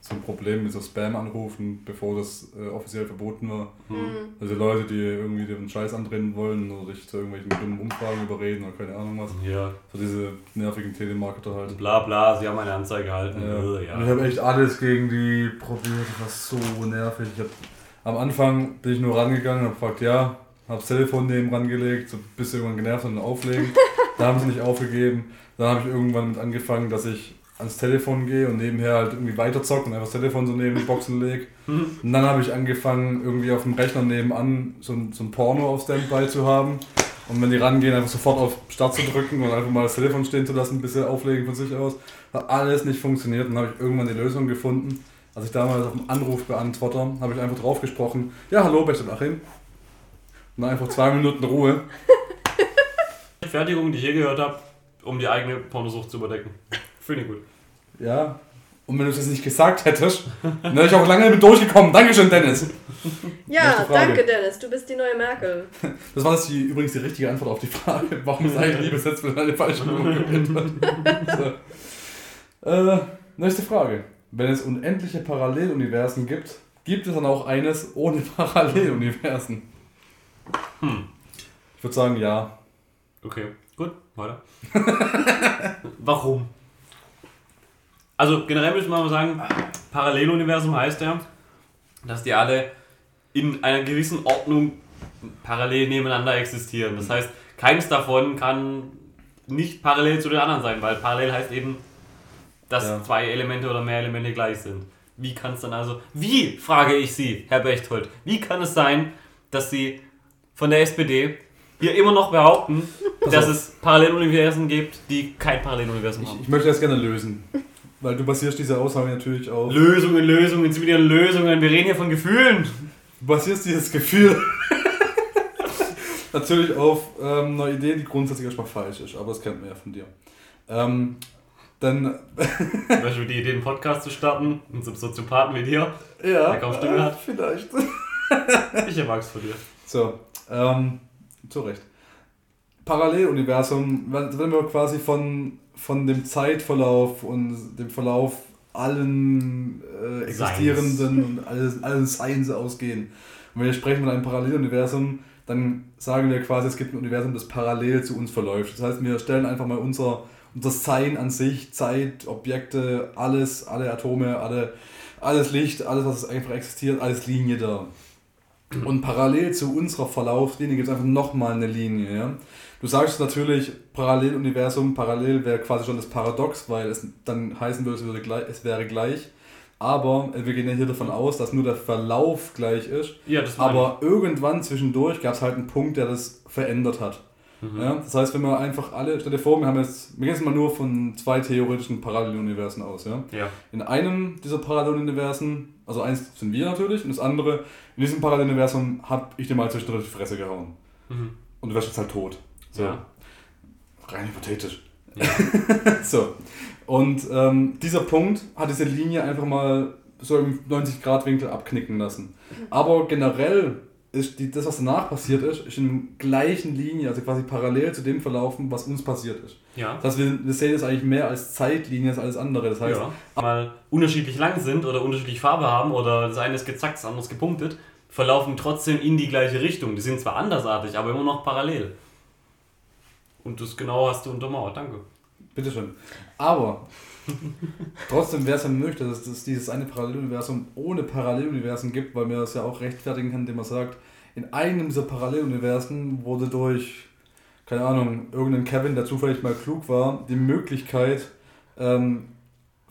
so ein Problem mit so Spam-Anrufen, bevor das äh, offiziell verboten war. Hm. Also Leute, die irgendwie den Scheiß andrehen wollen oder dich zu irgendwelchen dummen Umfragen überreden oder keine Ahnung was. Ja, So diese nervigen Telemarketer halt. bla bla, sie haben eine Anzeige gehalten. Ja. Und ich ja. habe echt alles gegen die probiert, das war so nervig. Ich hab, am Anfang bin ich nur rangegangen und hab gefragt, ja, hab das Telefon neben rangelegt, so bis sie irgendwann genervt und auflegen. da haben sie nicht aufgegeben. Dann habe ich irgendwann mit angefangen, dass ich ans Telefon gehe und nebenher halt irgendwie weiter zocke und einfach das Telefon so neben die Boxen lege. Und dann habe ich angefangen, irgendwie auf dem Rechner nebenan so ein, so ein Porno auf Standby zu haben. Und wenn die rangehen, einfach sofort auf Start zu drücken und einfach mal das Telefon stehen zu lassen, bis sie auflegen von sich aus. Hat alles nicht funktioniert und dann habe ich irgendwann die Lösung gefunden. Als ich damals auf dem Anrufbeantworter habe ich einfach drauf gesprochen, ja hallo, Beste Achim. Und dann einfach zwei Minuten Ruhe. Fertigung, die ich je gehört habe, um die eigene Pornosucht zu überdecken. Finde ich gut. Ja. Und wenn du das nicht gesagt hättest, dann wäre ich auch lange damit durchgekommen. Dankeschön, Dennis. Ja, Nächste Frage. danke Dennis, du bist die neue Merkel. Das war jetzt die, übrigens die richtige Antwort auf die Frage, warum sei Liebe setzt, wenn eine falsche Nummer gewählt wird. So. Äh, nächste Frage. Wenn es unendliche Paralleluniversen gibt, gibt es dann auch eines ohne Paralleluniversen? Ich würde sagen, ja. Okay, gut, weiter. Warum? Also generell müssen wir mal sagen, Paralleluniversum heißt ja, dass die alle in einer gewissen Ordnung parallel nebeneinander existieren. Das heißt, keins davon kann nicht parallel zu den anderen sein, weil parallel heißt eben, dass Ja. zwei Elemente oder mehr Elemente gleich sind. Wie kann es dann also, wie, frage ich Sie, Herr Bechtold, wie kann es sein, dass Sie von der SPD hier immer noch behaupten, dass auf. es Paralleluniversen gibt, die kein Paralleluniversum Ich, haben? ich möchte das gerne lösen. Weil du basierst diese Aussage natürlich auf. Lösungen, Lösungen, sind wieder Lösungen. Wir reden hier von Gefühlen. Du basierst dieses Gefühl natürlich auf ähm, einer Idee, die grundsätzlich erstmal falsch ist, aber das kennt man ja von dir. Ähm, dann, Zum Beispiel die Idee, einen Podcast zu starten, mit so einem Soziopathen wie dir. ja, Der kaum Stimme äh, hat. vielleicht. Ich mag es von dir. So, ähm, zu Recht. Paralleluniversum, wenn wenn wir quasi von, von dem Zeitverlauf und dem Verlauf allen äh, existierenden und alles, allen Seins ausgehen. Und wenn wir sprechen von einem Paralleluniversum, dann sagen wir quasi, es gibt ein Universum, das parallel zu uns verläuft. Das heißt, wir stellen einfach mal unser, unser Sein an sich, Zeit, Objekte, alles, alle Atome, alle, alles Licht, alles, was einfach existiert, alles Linie da. Und parallel zu unserer Verlaufslinie gibt es einfach nochmal eine Linie. Ja? Du sagst natürlich, Paralleluniversum, parallel wäre quasi schon das Paradox, weil es dann heißen würde, es, würde gleich, es wäre gleich. Aber wir gehen ja hier davon aus, dass nur der Verlauf gleich ist. Ja, das Aber irgendwann zwischendurch gab es halt einen Punkt, der das verändert hat. Ja, das heißt, wenn wir einfach alle, stell dir vor, wir haben jetzt, wir gehen jetzt mal nur von zwei theoretischen Paralleluniversen aus, ja. Ja. In einem dieser Paralleluniversen, also eins sind wir natürlich, und das andere, in diesem Paralleluniversum habe ich dir mal zwischendurch die Fresse gehauen. Mhm. Und du wärst jetzt halt tot. So. Ja. Rein hypothetisch. Ja. So. Und ähm, dieser Punkt hat diese Linie einfach mal so im 90-Grad-Winkel abknicken lassen. Aber generell ist die, das, was danach passiert ist, ist in der gleichen Linie, also quasi parallel zu dem verlaufen, was uns passiert ist. Ja. Das heißt, wir, wir sehen es eigentlich mehr als Zeitlinie als alles andere. Das heißt, ja. Mal unterschiedlich lang sind oder unterschiedliche Farbe haben oder das eine ist gezackt, das andere ist gepunktet, verlaufen trotzdem in die gleiche Richtung. Die sind zwar andersartig, aber immer noch parallel. Und das genau hast du untermauert, danke. Bitteschön. Aber trotzdem wäre es ja möglich, dass es dieses eine Paralleluniversum ohne Paralleluniversen gibt, weil man das ja auch rechtfertigen kann, indem man sagt, in einem dieser Paralleluniversen wurde durch, keine Ahnung, irgendein Kevin, der zufällig mal klug war, die Möglichkeit ähm,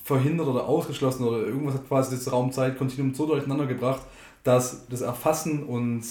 verhindert oder ausgeschlossen oder irgendwas hat quasi das Raum-Zeit-Kontinuum so durcheinander gebracht, dass das Erfassen und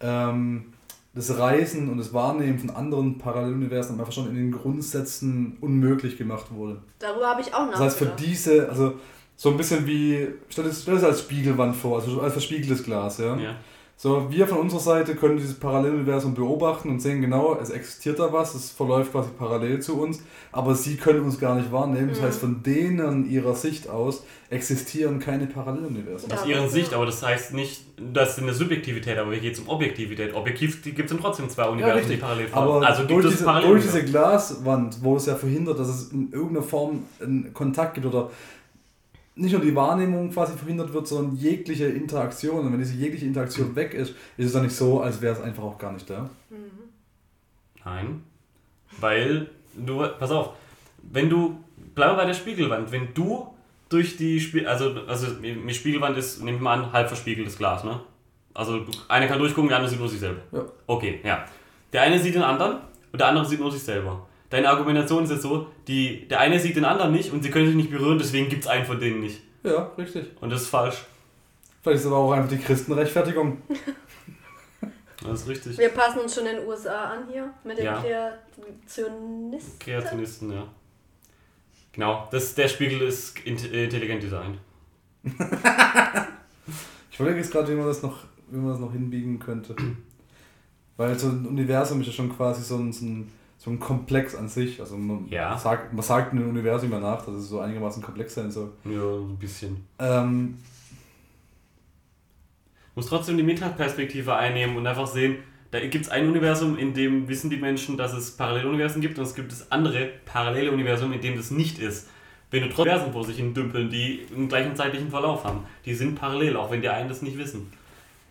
ähm, das Reisen und das Wahrnehmen von anderen Paralleluniversen einfach schon in den Grundsätzen unmöglich gemacht wurde. Darüber habe ich auch Das heißt, für nachgedacht. diese, also so ein bisschen wie, stell das, stell das als Spiegelwand vor, also als verspiegeltes Glas, ja. Ja. So, wir von unserer Seite können dieses Paralleluniversum beobachten und sehen genau, es existiert da was, es verläuft quasi parallel zu uns, aber sie können uns gar nicht wahrnehmen. Das Mhm. heißt, von denen ihrer Sicht aus existieren keine Paralleluniversen. Ja. Aus ihren Sicht, aber das heißt nicht, das ist eine Subjektivität, aber hier geht es um Objektivität. Objektiv gibt es dann trotzdem zwei Universen, richtig. die parallel Aber verlaufen. Also gibt durch, es diese, parallel durch diese Glaswand, wo es ja verhindert, dass es in irgendeiner Form einen Kontakt gibt oder nicht nur die Wahrnehmung quasi verhindert wird, sondern jegliche Interaktion. Und wenn diese jegliche Interaktion weg ist, ist es dann nicht so, als wäre es einfach auch gar nicht da. Nein. Weil du, pass auf, wenn du, bleib bei der Spiegelwand, wenn du durch die Spiel, also, also mit Spiegelwand ist, nehmen wir mal an, halb verspiegeltes Glas, ne? Also einer kann durchgucken, der andere sieht nur sich selber. Ja. Okay, ja. Der eine sieht den anderen und der andere sieht nur sich selber. Deine Argumentation ist jetzt so, die, der eine sieht den anderen nicht und sie können sich nicht berühren, deswegen gibt es einen von denen nicht. Ja, richtig. Und das ist falsch. Vielleicht ist aber auch einfach die Christenrechtfertigung. Das ist richtig. Wir passen uns schon in den USA an hier mit den Ja. Kreationisten. Kreationisten, ja. Genau, das, der Spiegel ist int- intelligent designt. Ich überlege jetzt gerade, wie man das noch, wie man das noch hinbiegen könnte. Weil so ein Universum ist ja schon quasi so ein, so ein, so ein Komplex an sich. Also man, Ja. sagt, man sagt einem Universum immer nach, dass es so einigermaßen komplex sein soll. Ja, so ein bisschen. Ähm, Muss trotzdem die Metaperspektive einnehmen und einfach sehen, da gibt es ein Universum, in dem wissen die Menschen, dass es Paralleluniversen gibt und es gibt das andere parallele Universum, in dem das nicht ist. Wenn du trotzdem Universen vor sich hin dümpeln, die einen gleichen zeitlichen Verlauf haben, die sind parallel, auch wenn die einen das nicht wissen.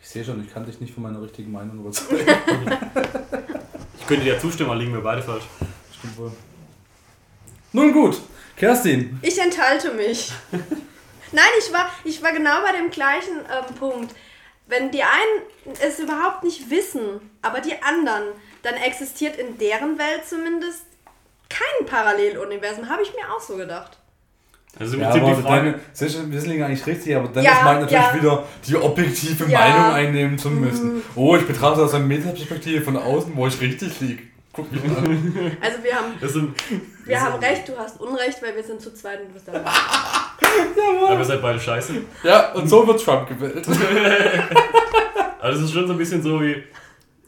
ich sehe schon, ich kann dich nicht von meiner richtigen Meinung überzeugen. Ich könnte dir zustimmen, aber liegen wir beide falsch. Stimmt wohl. Nun gut, Kerstin. Ich enthalte mich. Nein, ich war, ich war genau bei dem gleichen ähm, Punkt. Wenn die einen es überhaupt nicht wissen, aber die anderen, dann existiert in deren Welt zumindest kein Paralleluniversum. Habe ich mir auch so gedacht. Also im Ja, Prinzip aber die Frage. deine, wir sind eigentlich richtig, aber dann Ja, ist meint natürlich ja. wieder die objektive Ja. Meinung einnehmen zu müssen. Oh, ich betrachte das aus einer Metaperspektive von außen, wo ich richtig liege. Guck mich an. Also wir haben, Das sind, wir haben recht, du hast Unrecht, weil wir sind zu zweit und du bist dabei. aber ihr seid beide scheiße. ja, und so wird Trump gewählt. Also es ist schon so ein bisschen so wie,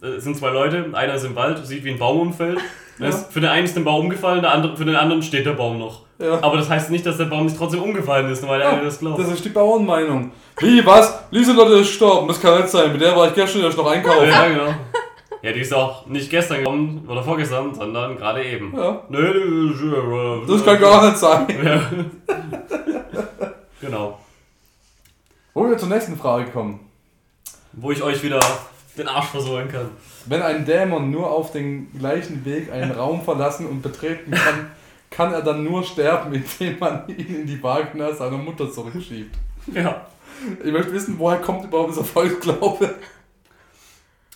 äh, es sind zwei Leute, einer ist im Wald, sieht wie ein Baum umfällt. Ja. Für den einen ist der Baum umgefallen, der andere, für den anderen steht der Baum noch. Ja. Aber das heißt nicht, dass der Baum nicht trotzdem umgefallen ist, weil der eine das glaubt. Das ist die Bauernmeinung. Wie, was? Lieselotte ist gestorben, das kann nicht sein. Mit der war ich gestern erst noch einkaufen. ja, genau. Ja, die ist auch nicht gestern gekommen oder vorgestern, sondern gerade eben. Ja, Nö, nö, das kann gar nicht sein. Ja. genau. Wo wir zur nächsten Frage kommen. Wo ich euch wieder den Arsch versohlen kann. Wenn ein Dämon nur auf den gleichen Weg einen Raum verlassen und betreten kann, kann er dann nur sterben, indem man ihn in die Vagina seiner Mutter zurückschiebt. Ja. Ich möchte wissen, woher kommt überhaupt dieser Volksglaube?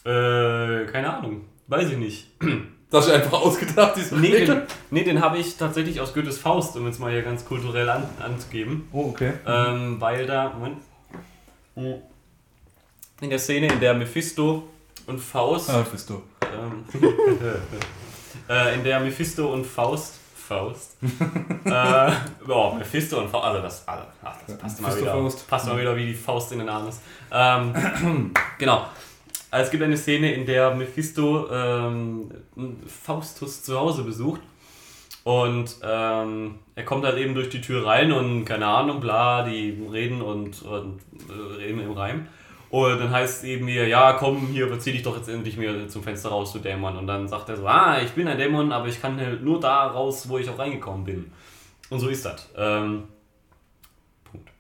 Äh, keine Ahnung. Weiß ich nicht. Das ist einfach ausgedacht, diese Nee, Regel. den, nee, den habe ich tatsächlich aus Goethes Faust, um jetzt mal hier ganz kulturell an, anzugeben. Oh, okay. Ähm, weil da, Moment. In der Szene, in der Mephisto und Faust. Ah, du. Ähm, äh, in der Mephisto und Faust. Faust. äh, ja, Mephisto und Faust. Also das, also, ach, das passt, mal wieder, Faust. passt mal wieder wie die Faust in den Arm ist. Ähm, genau. Also Es gibt eine Szene, in der Mephisto ähm, Faustus zu Hause besucht. Und ähm, er kommt halt eben durch die Tür rein und keine Ahnung, bla, die reden und, und äh, reden im Reim. Und dann heißt es eben mir, ja, komm, hier, verzieh dich doch jetzt endlich mir zum Fenster raus, du Dämon. Und dann sagt er so, ah, ich bin ein Dämon, aber ich kann halt nur da raus, wo ich auch reingekommen bin. Und so ist das. Ähm, Punkt.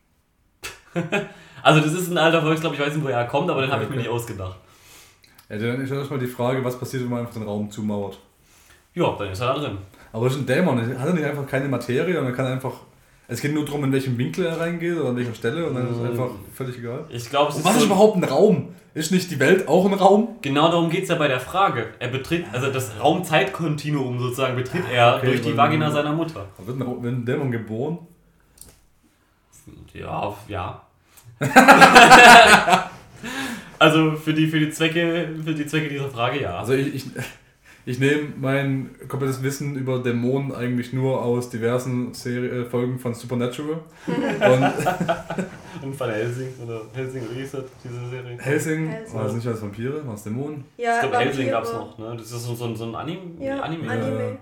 also das ist ein alter Volksglaub, ich weiß nicht, woher er kommt, aber den habe ich mir nicht ausgedacht. Ja, dann ist erstmal die Frage, was passiert, wenn man einfach den Raum zumauert. Ja, dann ist er da drin. Aber das ist ein Dämon, hat er nicht einfach keine Materie und er kann einfach. Es geht nur darum, in welchem Winkel er reingeht oder an welcher Stelle und dann ist es Mm. einfach völlig egal. Ich glaube, es ist was so ist überhaupt ein Raum? Ist nicht die Welt auch ein Raum? Genau darum geht es ja bei der Frage. Er betritt, also das Raumzeitkontinuum sozusagen betritt er Okay, durch die Vagina seiner Mutter. Wird ein, wird ein Dämon geboren? Ja, ja. also für die, für, die Zwecke, für die Zwecke dieser Frage ja. Also ich, ich, ich nehme mein komplettes Wissen über Dämonen eigentlich nur aus diversen Serie, äh, Folgen von Supernatural. Und Und von Helsing oder Helsing, das, diese Serie? Helsing, Helsing. war das nicht als Vampire, war es Dämonen? Ja, ich glaube, Helsing gab es noch. Ne? Das ist so, so, so ein Anim Ja, Anime. Anime.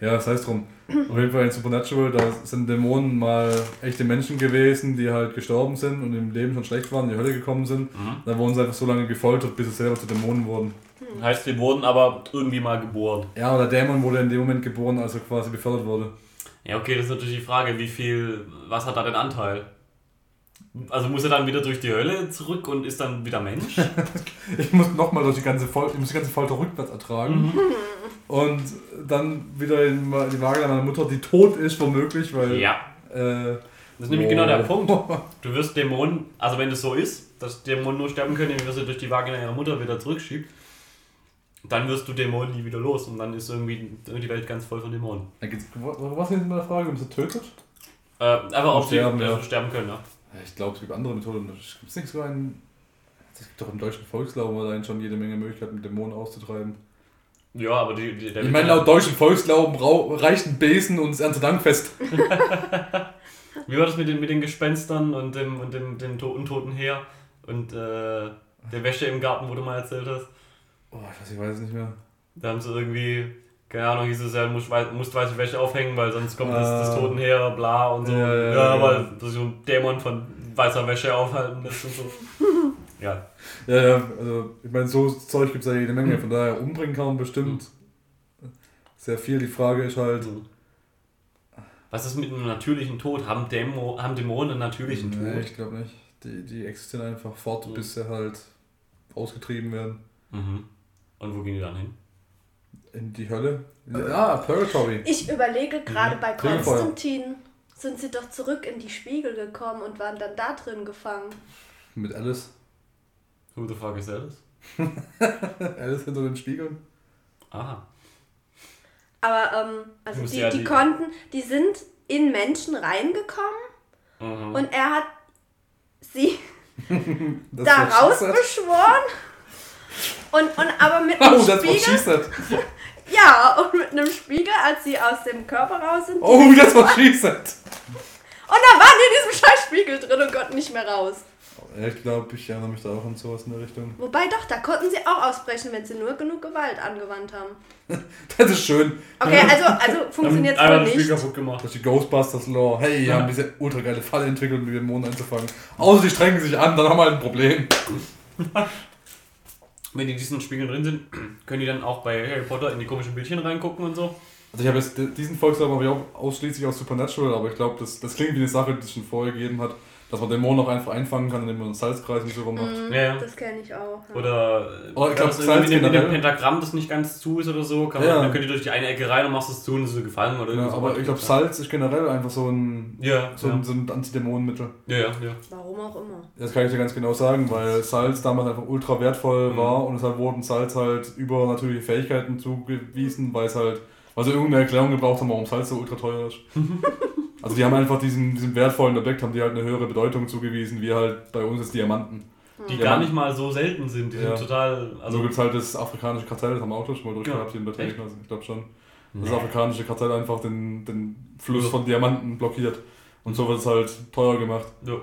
Ja, das heißt drum. Auf jeden Fall in Supernatural, da sind Dämonen mal echte Menschen gewesen, die halt gestorben sind und im Leben schon schlecht waren, in die Hölle gekommen sind. Mhm. Da wurden sie einfach so lange gefoltert, bis sie selber zu Dämonen wurden. Heißt, die wurden aber irgendwie mal geboren. Ja, aber der Dämon wurde in dem Moment geboren, als er quasi befördert wurde. Ja, okay, das ist natürlich die Frage, wie viel, was hat da den Anteil? Also muss er dann wieder durch die Hölle zurück und ist dann wieder Mensch? Ich muss nochmal durch die ganze Folter, ich muss die ganze Folter rückwärts ertragen. Und dann wieder in die Waage meiner Mutter, die tot ist, womöglich, weil. ja. Äh, Das ist nämlich genau der oh. Punkt. Du wirst Dämonen, also wenn es so ist, dass Dämonen nur sterben können, indem du sie durch die Vagina ihrer Mutter wieder zurückschiebt, dann wirst du Dämonen nie wieder los und dann ist irgendwie die Welt ganz voll von Dämonen. Was ist jetzt mit der Frage, ob sie tötet? Äh, aber auch sterben, die ja. ja. sterben können, ja. Ich glaube, es gibt andere Methoden. Gibt es nicht so einen. Es gibt doch im deutschen Volksglauben allein schon jede Menge Möglichkeiten, Dämonen auszutreiben. Ja, aber die, die, der Ich meine, laut deutschen Volksglauben reicht ein Besen und das Erntedankfest. Wie war das mit den, mit den Gespenstern und dem, und dem, dem to untoten Heer und äh, der Wäsche im Garten, wo du mal erzählt hast? Oh, ich weiß, ich weiß es nicht mehr. Da haben sie irgendwie, keine Ahnung, hieß es ja, musst, musst weiße Wäsche aufhängen, weil sonst kommt das, das Ah. Totenheer, bla und so. Ja, Ja, ja, ja, weil ja. das so ein Dämon von weißer Wäsche aufhalten lässt und so. ja. Ja, ja, also ich meine, so Zeug gibt es ja jede Menge, von daher umbringen kann man bestimmt sehr viel. Die Frage ist halt, Was ist mit einem natürlichen Tod? Haben, Dämo, haben Dämonen einen natürlichen nee, Tod? ich glaube nicht. Die, die existieren einfach fort, Mhm. bis sie halt ausgetrieben werden. Mhm. Und wo gehen die dann hin? In die Hölle. Ah, Purgatory. Ich überlege gerade Mhm. bei. Konstantin sind sie doch zurück in die Spiegel gekommen und waren dann da drin gefangen. Mit Alice. Who the fuck is Alice? Alice hinter den Spiegeln. Aha. Aber ähm, also die, ja die die- konnten, die sind in Menschen reingekommen Mhm. und er hat sie Das da what she said. rausbeschworen. Und, und aber mit einem Oh, Spiegel. Ja, und mit einem Spiegel, als sie aus dem Körper raus sind. Oh, what she said. Und da waren die in diesem scheiß Spiegel drin und konnten nicht mehr raus. Ich glaube, ich erinnere mich da auch an sowas in der Richtung. Wobei doch, da konnten sie auch ausbrechen, wenn sie nur genug Gewalt angewandt haben. Das ist schön. Okay, also, also funktioniert einmal das Spiel nicht. kaputt gemacht. Das ist die Ghostbusters Lore. Hey, die haben diese ultra geile Falle entwickelt, um die Dämonen einzufangen. Außer die strengen sich an, dann haben wir halt ein Problem. Wenn die in diesen Spiegeln drin sind, können die dann auch bei Harry Potter in die komischen Bildchen reingucken und so? Also ich habe jetzt diesen ich auch ausschließlich aus Supernatural, aber ich glaube, das, das klingt wie eine Sache, die es schon vorher gegeben hat, dass man Dämonen auch einfach einfangen kann, indem man einen Salzkreis nicht so rummacht. Mhm, Ja, ja. Das kenne ich auch. ja. Oder Oh, ich wenn glaub, das Salz irgendwie in, dem- generell. Pentagramm das nicht ganz zu ist oder so, kann man, Ja. dann könnt ihr durch die eine Ecke rein und machst es zu und es ist so gefallen oder Ja, aber ich glaube, Salz ist generell einfach so ein, Ja, so ja. ein, so ein Antidämonenmittel. ja, ja, ja. Warum auch immer. Das kann ich dir ganz genau sagen, weil Salz damals einfach ultra wertvoll Mhm. war und es halt wurden Salz halt übernatürliche Fähigkeiten zugewiesen, weil es halt, weil sie irgendeine Erklärung gebraucht haben, warum Salz so ultra teuer ist. also die haben einfach diesem, diesem wertvollen Objekt haben die halt eine höhere Bedeutung zugewiesen, wie halt bei uns jetzt Diamanten. die Ja, gar nicht mal so selten sind. Die Ja. sind total. Also Also, gibt es halt das afrikanische Kartell, das haben wir auch schon mal durchgehabt hier in Echt? Technik, ich glaube schon. Das afrikanische Kartell einfach den, den Fluss von Diamanten blockiert. Und so wird es halt teuer gemacht. ja.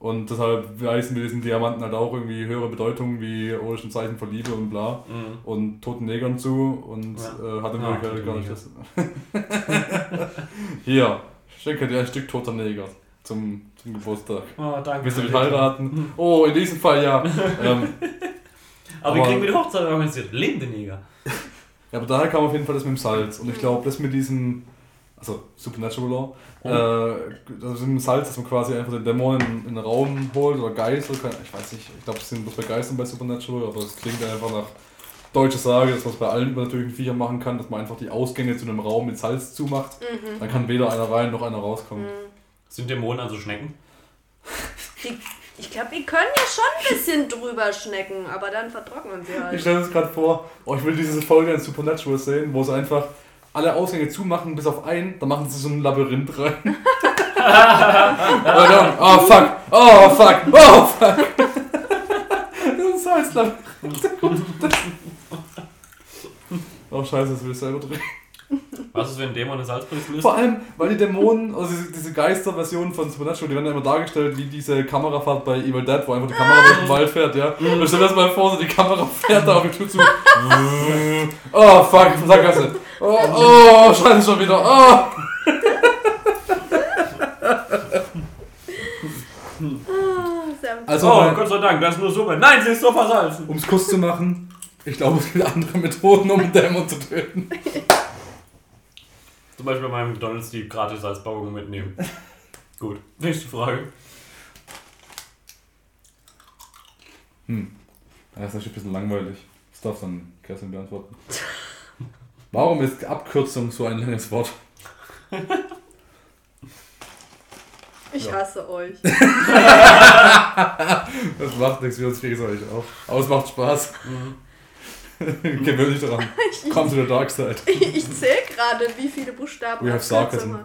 Und deshalb weisen wir diesen Diamanten halt auch irgendwie höhere Bedeutung wie ist ein Zeichen von Liebe und bla. Mhm. Und toten Negern zu und Ja. äh, hat Ah, Wirklichkeit tote gar nicht das. Hier, schenke dir ein Stück toter Neger zum, zum Geburtstag. Oh, danke. Willst du mich heiraten? Oh, in diesem Fall ja. ähm, Aber Aber- kriegen wir die Hochzeit organisiert? Lebende Neger. Ja, aber daher kam auf jeden Fall das mit dem Salz. Und ich glaube, das mit diesem, also Supernatural Law, äh, das mit dem Salz, dass man quasi einfach den Dämonen in, in den Raum holt oder Geist, oder kein, ich weiß nicht, ich glaube, es sind bloß bei Geistern bei Supernatural, aber es klingt einfach nach deutscher Sage, dass man es bei allen übernatürlichen Viechern machen kann, dass man einfach die Ausgänge zu einem Raum mit Salz zumacht. Dann kann weder einer rein noch einer rauskommen. Sind Dämonen also Schnecken? Ich glaube, die können ja schon ein bisschen drüber schnecken, aber dann vertrocknen sie Ich halt. stelle mir das gerade vor, oh, ich will diese Folge in Supernatural sehen, wo sie einfach alle Ausgänge zumachen, bis auf einen, dann machen sie so ein Labyrinth rein. Und dann, oh fuck, oh fuck, oh fuck. das ist heiß Labyrinth. oh scheiße, das will ich selber drehen. Was ist, wenn ein Dämon eine Salzpilze löst? Vor allem, weil die Dämonen, also diese, Geisterversion von Supernatural, die werden ja immer dargestellt wie diese Kamerafahrt bei Evil Dead, wo einfach die Kamera durch den Wald fährt, ja. Und stell dir das mal vor, so die Kamera fährt da auf die Tür zu. oh fuck, Sackgasse. Oh, oh, scheiße schon wieder. Oh. Ah, Also, oh, Gott sei Dank, das ist nur Suppe. Nein, sie ist so versalzen. um es kurz zu machen, ich glaube, es gibt andere Methoden, um einen Dämon zu töten. Zum Beispiel bei meinem McDonalds die gratis Salzpackungen mitnehmen. Gut, nächste Frage. Hm. Das ist ein bisschen langweilig. Das darf dann Kerstin beantworten. Warum ist Abkürzung so ein langes Wort? Ich Ja. hasse euch. Das macht nichts, wir uns kriegen es euch auch. Aber es macht Spaß. Gewöhn dich daran. Komm zu der Dark Side. Ich zähle gerade, wie viele Buchstaben We have sarcasm.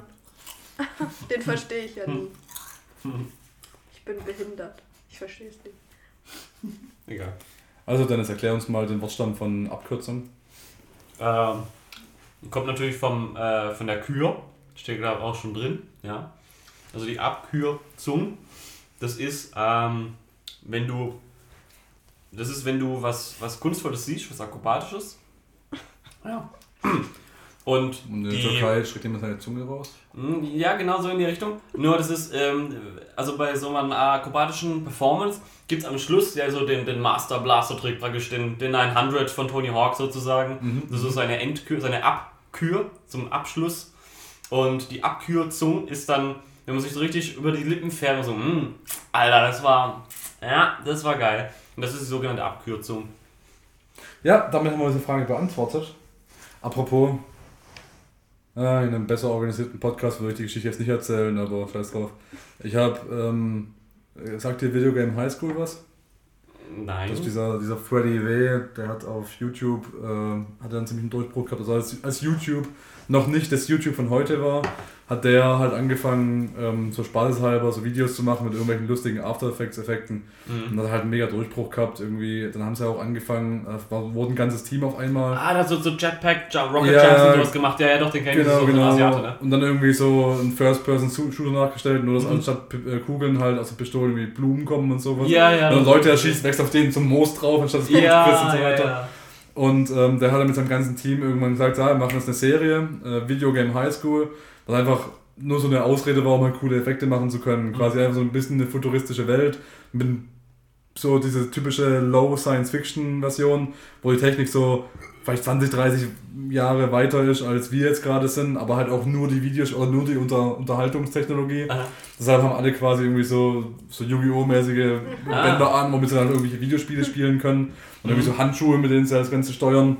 Den verstehe ich ja nie. Ich bin behindert. Ich verstehe es nicht. Egal. Also Dennis, erklär uns mal den Wortstamm von Abkürzung. Ähm, kommt natürlich vom, äh, von der Kür. Steht da auch schon drin. Ja. Also die Abkürzung, das ist, ähm, wenn du, das ist, wenn du was, was Kunstvolles siehst, was Akrobatisches. Ja. Und Und in der die, Türkei streckt jemand seine Zunge raus. Mm, Ja, genau so in die Richtung. Nur das ist, ähm, also bei so einer akrobatischen Performance gibt es am Schluss ja so den, den Master Blaster Trick, praktisch den, den 900 von Tony Hawk sozusagen. Mhm. Das ist seine Endkür, seine Abkür zum Abschluss. Und die Abkürzung ist dann, wenn man sich so richtig über die Lippen fährt und so, mm, Alter, das war, ja, das war geil. Und das ist die sogenannte Abkürzung. Ja, damit haben wir diese Frage beantwortet. Apropos, äh, in einem besser organisierten Podcast würde ich die Geschichte jetzt nicht erzählen, aber scheiß drauf. Ich habe, ähm, sagt dir Videogame High School was? Nein. Das ist dieser, dieser Freddy W., der hat auf YouTube, äh, hat einen ziemlichen Durchbruch gehabt. Also als, als YouTube noch nicht das YouTube von heute war, hat der halt angefangen, ähm, so spaßeshalber so Videos zu machen mit irgendwelchen lustigen After Effects Effekten. Mhm. Und hat halt einen mega Durchbruch gehabt irgendwie. Dann haben sie auch angefangen, äh, war, wurde ein ganzes Team auf einmal. Ah, da hat so, so Jetpack, Rocket Ja, Jumps und sowas gemacht. Ja, ja, doch, den kenn ich. Genau, so, genau. Asiate, ne? Und dann irgendwie so ein First-Person-Shooter nachgestellt, nur dass Mhm. anstatt äh, Kugeln halt aus der Pistole wie Blumen kommen und sowas. Ja, ja. Und dann Leute erschießt, wächst auf denen zum Moos drauf, anstatt das Blut Ja, und so ja, weiter. ja. Und ähm, der hat dann mit seinem ganzen Team irgendwann gesagt, ja, wir machen jetzt eine Serie, äh, Videogame High School, was einfach nur so eine Ausrede war, um halt coole Effekte machen zu können. Quasi einfach so ein bisschen eine futuristische Welt mit so diese typische Low-Science-Fiction-Version, wo die Technik so vielleicht 20, 30 Jahre weiter ist, als wir jetzt gerade sind, aber halt auch nur die Videos oder nur die Unter Unterhaltungstechnologie. Aha. Deshalb haben alle quasi irgendwie so, so Yu-Gi-Oh!-mäßige Ah. Bänder an, womit sie dann irgendwelche Videospiele spielen können. Und irgendwie so Handschuhe, mit denen sie das Ganze steuern.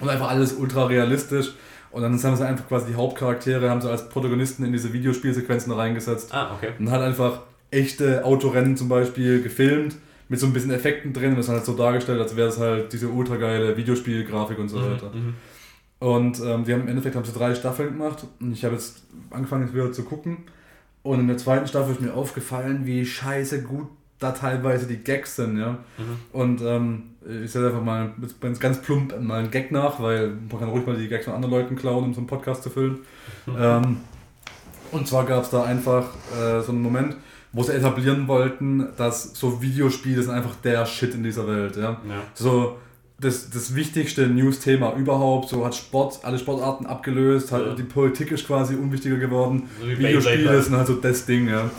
Und einfach alles ultra realistisch. Und dann haben sie einfach quasi die Hauptcharaktere, haben sie als Protagonisten in diese Videospielsequenzen reingesetzt. Ah, okay. Und halt einfach echte Autorennen zum Beispiel gefilmt, mit so ein bisschen Effekten drin. Und das halt so dargestellt, als wäre es halt diese ultra geile Videospielgrafik und so weiter. Mhm. Und ähm, die haben im Endeffekt haben sie drei Staffeln gemacht und ich habe jetzt angefangen jetzt wieder zu gucken. Und in der zweiten Staffel ist mir aufgefallen, wie scheiße gut da teilweise die Gags sind, ja. Und ähm, ich stelle einfach mal ganz plump mal einen Gag nach, weil man kann ruhig mal die Gags von anderen Leuten klauen, um so einen Podcast zu füllen. ähm, und zwar gab es da einfach äh, so einen Moment, wo sie etablieren wollten, dass so Videospiele sind einfach der Shit in dieser Welt, ja. Ja. So das, das wichtigste News-Thema überhaupt, so hat Sport, alle Sportarten abgelöst, halt Ja. die Politik ist quasi unwichtiger geworden, So Videospiele Beyblade. sind halt so das Ding, ja. Ja.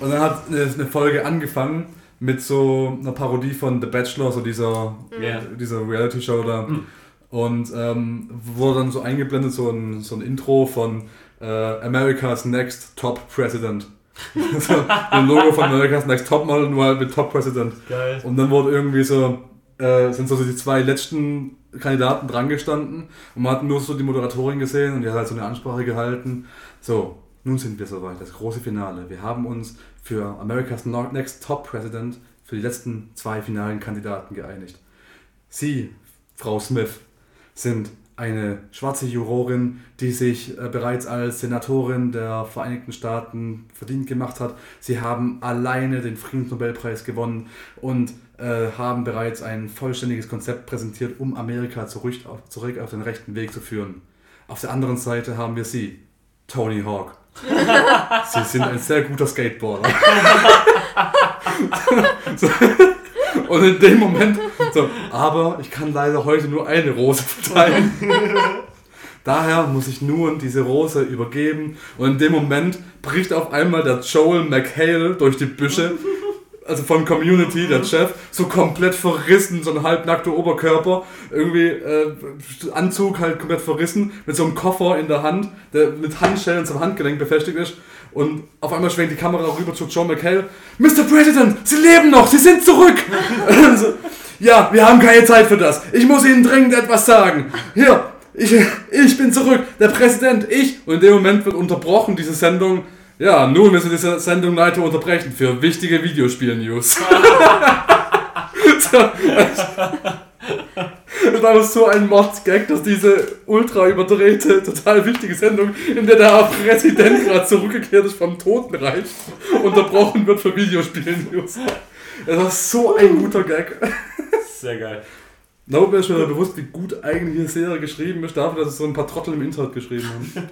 Und dann hat eine Folge angefangen mit so einer Parodie von The Bachelor, so dieser, Ja. dieser Reality-Show da. Mhm. Und ähm, wurde dann so eingeblendet, so ein, so ein Intro von äh, America's Next Top President. so ein Logo von America's Next Top Model, nur halt mit Top President. Geil. Und dann wurde irgendwie so, äh, sind so die zwei letzten Kandidaten dran gestanden und man hat nur so die Moderatorin gesehen und die hat halt so eine Ansprache gehalten. So, nun sind wir soweit, das große Finale. Wir haben uns für America's Next Top President für die letzten zwei finalen Kandidaten geeinigt. Sie, Frau Smith, sind eine schwarze Jurorin, die sich äh, bereits als Senatorin der Vereinigten Staaten verdient gemacht hat. Sie haben alleine den Friedensnobelpreis gewonnen und äh, haben bereits ein vollständiges Konzept präsentiert, um Amerika zurück auf, zurück auf den rechten Weg zu führen. Auf der anderen Seite haben wir Sie, Tony Hawk. Sie sind ein sehr guter Skateboarder. und in dem Moment, so, aber ich kann leider heute nur eine Rose verteilen. Daher muss ich nun diese Rose übergeben. Und in dem Moment bricht auf einmal der Joel McHale durch die Büsche. Also von Community, der Chef, so komplett verrissen, so ein halbnackter Oberkörper, irgendwie äh, Anzug halt komplett verrissen, mit so einem Koffer in der Hand, der mit Handschellen zum Handgelenk befestigt ist. Und auf einmal schwenkt die Kamera rüber zu John McHale. Mr. President, Sie leben noch, Sie sind zurück! so, ja, wir haben keine Zeit für das. Ich muss Ihnen dringend etwas sagen. Hier, ich, ich bin zurück, der Präsident, ich. Und in dem Moment wird unterbrochen, diese Sendung. Ja, nun müssen wir diese Sendung leider unterbrechen für wichtige Videospiel-News. so, das war so ein Mordsgag, dass diese ultra überdrehte, total wichtige Sendung, in der der Präsident gerade zurückgekehrt ist vom Totenreich, unterbrochen wird für Videospiel-News. Das war so ein guter Gag. Sehr geil. Nope ist mir da bewusst, wie gut eigentlich eine Serie geschrieben ist, dafür, dass es so ein paar Trottel im Internet geschrieben haben.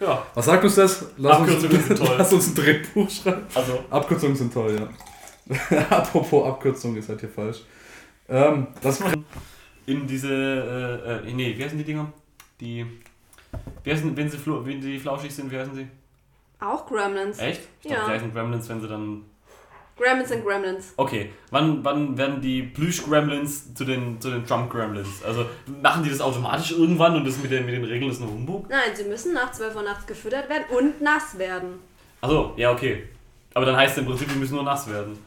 Ja, Was sagt uns das? Lass Abkürzungen uns, sind toll. lass uns ein Drehbuch schreiben. also Abkürzungen sind toll, ja. Apropos Abkürzung ist halt hier falsch. Ähm, das in diese, äh, äh, nee, wie heißen die Dinger? Die, wie heißen, wenn sie, wenn sie flauschig sind, wie heißen sie? Auch Gremlins. Echt? Ich Ja. dachte, die heißen Gremlins, wenn sie dann... Gremlins and Gremlins. Okay, wann, wann werden die Plüsch-Gremlins zu den, zu den Trump-Gremlins? Also machen die das automatisch irgendwann und das mit den, mit den Regeln ist ein Humbug? Nein, sie müssen nach 12 Uhr nachts gefüttert werden und nass werden. Achso, ja, okay. Aber dann heißt es im Prinzip, die müssen nur nass werden.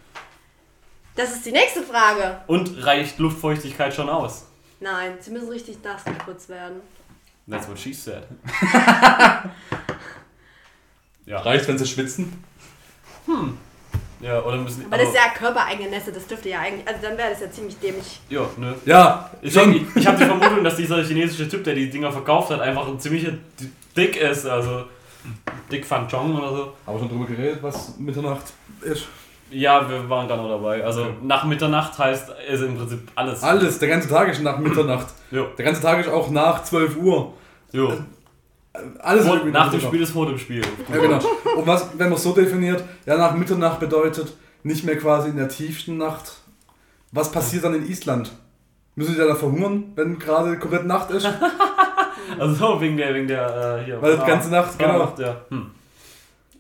Das ist die nächste Frage. Und reicht Luftfeuchtigkeit schon aus? Nein, sie müssen richtig nass geputzt werden. That's what she said. ja. reicht, wenn sie schwitzen. ja, oder müssen. Aber das ist ja körpereigene Nässe, das dürfte ja eigentlich. Also dann wäre das ja ziemlich dämlich. Ja, ne. Ja, Ich, schon. ich, ich habe die Vermutung, dass dieser chinesische Typ, der die Dinger verkauft hat, einfach ein ziemlicher Dick ist. Also Dick Fan Chong oder so. Aber schon drüber geredet, was Mitternacht ist. Ja, wir waren gerade noch dabei. Also Okay. nach Mitternacht heißt es im Prinzip alles. Alles, der ganze Tag ist nach Mitternacht. Jo. Der ganze Tag ist auch nach 12 Uhr. Jo. Alles Vor, nach dem. Spiel ist vor dem Spiel. Ja, genau. Und was, wenn man es so definiert, ja, nach Mitternacht bedeutet nicht mehr quasi in der tiefsten Nacht. Was passiert dann in Island? Müssen die da verhungern, wenn gerade komplett Nacht ist? Also so, wegen der, wegen der, äh, hier. Weil die ganze Nacht, genau. Nacht, ja. Hm.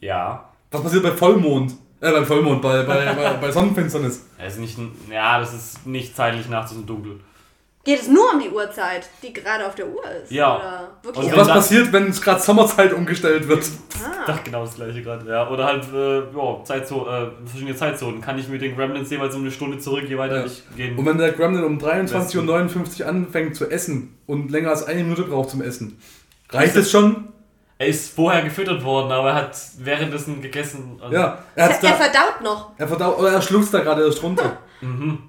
Ja. Was passiert bei Vollmond? Äh, bei Vollmond, bei, bei, bei, bei Sonnenfinsternis. Das ist nicht, ja, das ist nicht zeitlich nachts und dunkel. Geht es nur um die Uhrzeit, die gerade auf der Uhr ist? Ja. Oder wirklich wenn was das- passiert, wenn es gerade Sommerzeit umgestellt wird? Ich ah. dachte genau das gleiche gerade. Ja, oder halt, äh, ja, Zeitzo äh, verschiedene Zeitzonen. Kann ich mit den Gremlins jeweils um eine Stunde zurück, je weiter Ja. ich gehen. Und wenn der Gremlin um 23.59 Uhr anfängt zu essen und länger als eine Minute braucht zum Essen, reicht es schon? Er ist vorher gefüttert worden, aber er hat währenddessen gegessen. Also, Ja, er, Er da, verdaut noch. er verdaut, oder er schluckt da gerade erst runter. Mhm.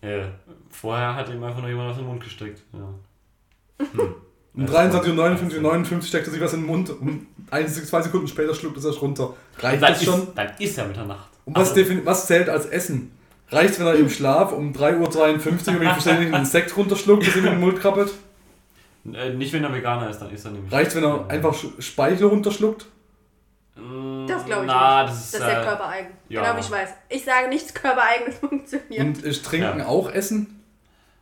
Ja. Vorher hat ihm einfach nur jemand auf den Mund gesteckt. Ja. Hm. Um Ja, 23.59 Uhr 59 steckt er sich was in den Mund. Um 1, zwei Sekunden später schluckt er es runter. Reicht Dann das ist, schon? dann ist ja Mitternacht. Und was, Also, was zählt als Essen? Reicht wenn er im Schlaf um 3.52 Uhr, wenn ich verständlich einen Insekt runterschluckt, das ihm in den Mund krabbelt? Äh, nicht wenn er Veganer ist, dann ist er nämlich. Reicht wenn er einfach Sch- Speichel runterschluckt? Mm, Das glaube ich Na, nicht. das ist. Das ist ja äh, körpereigen. ja. Genau wie ich weiß. Ich sage nichts körpereigenes funktioniert. Und ist Trinken Ja. auch Essen?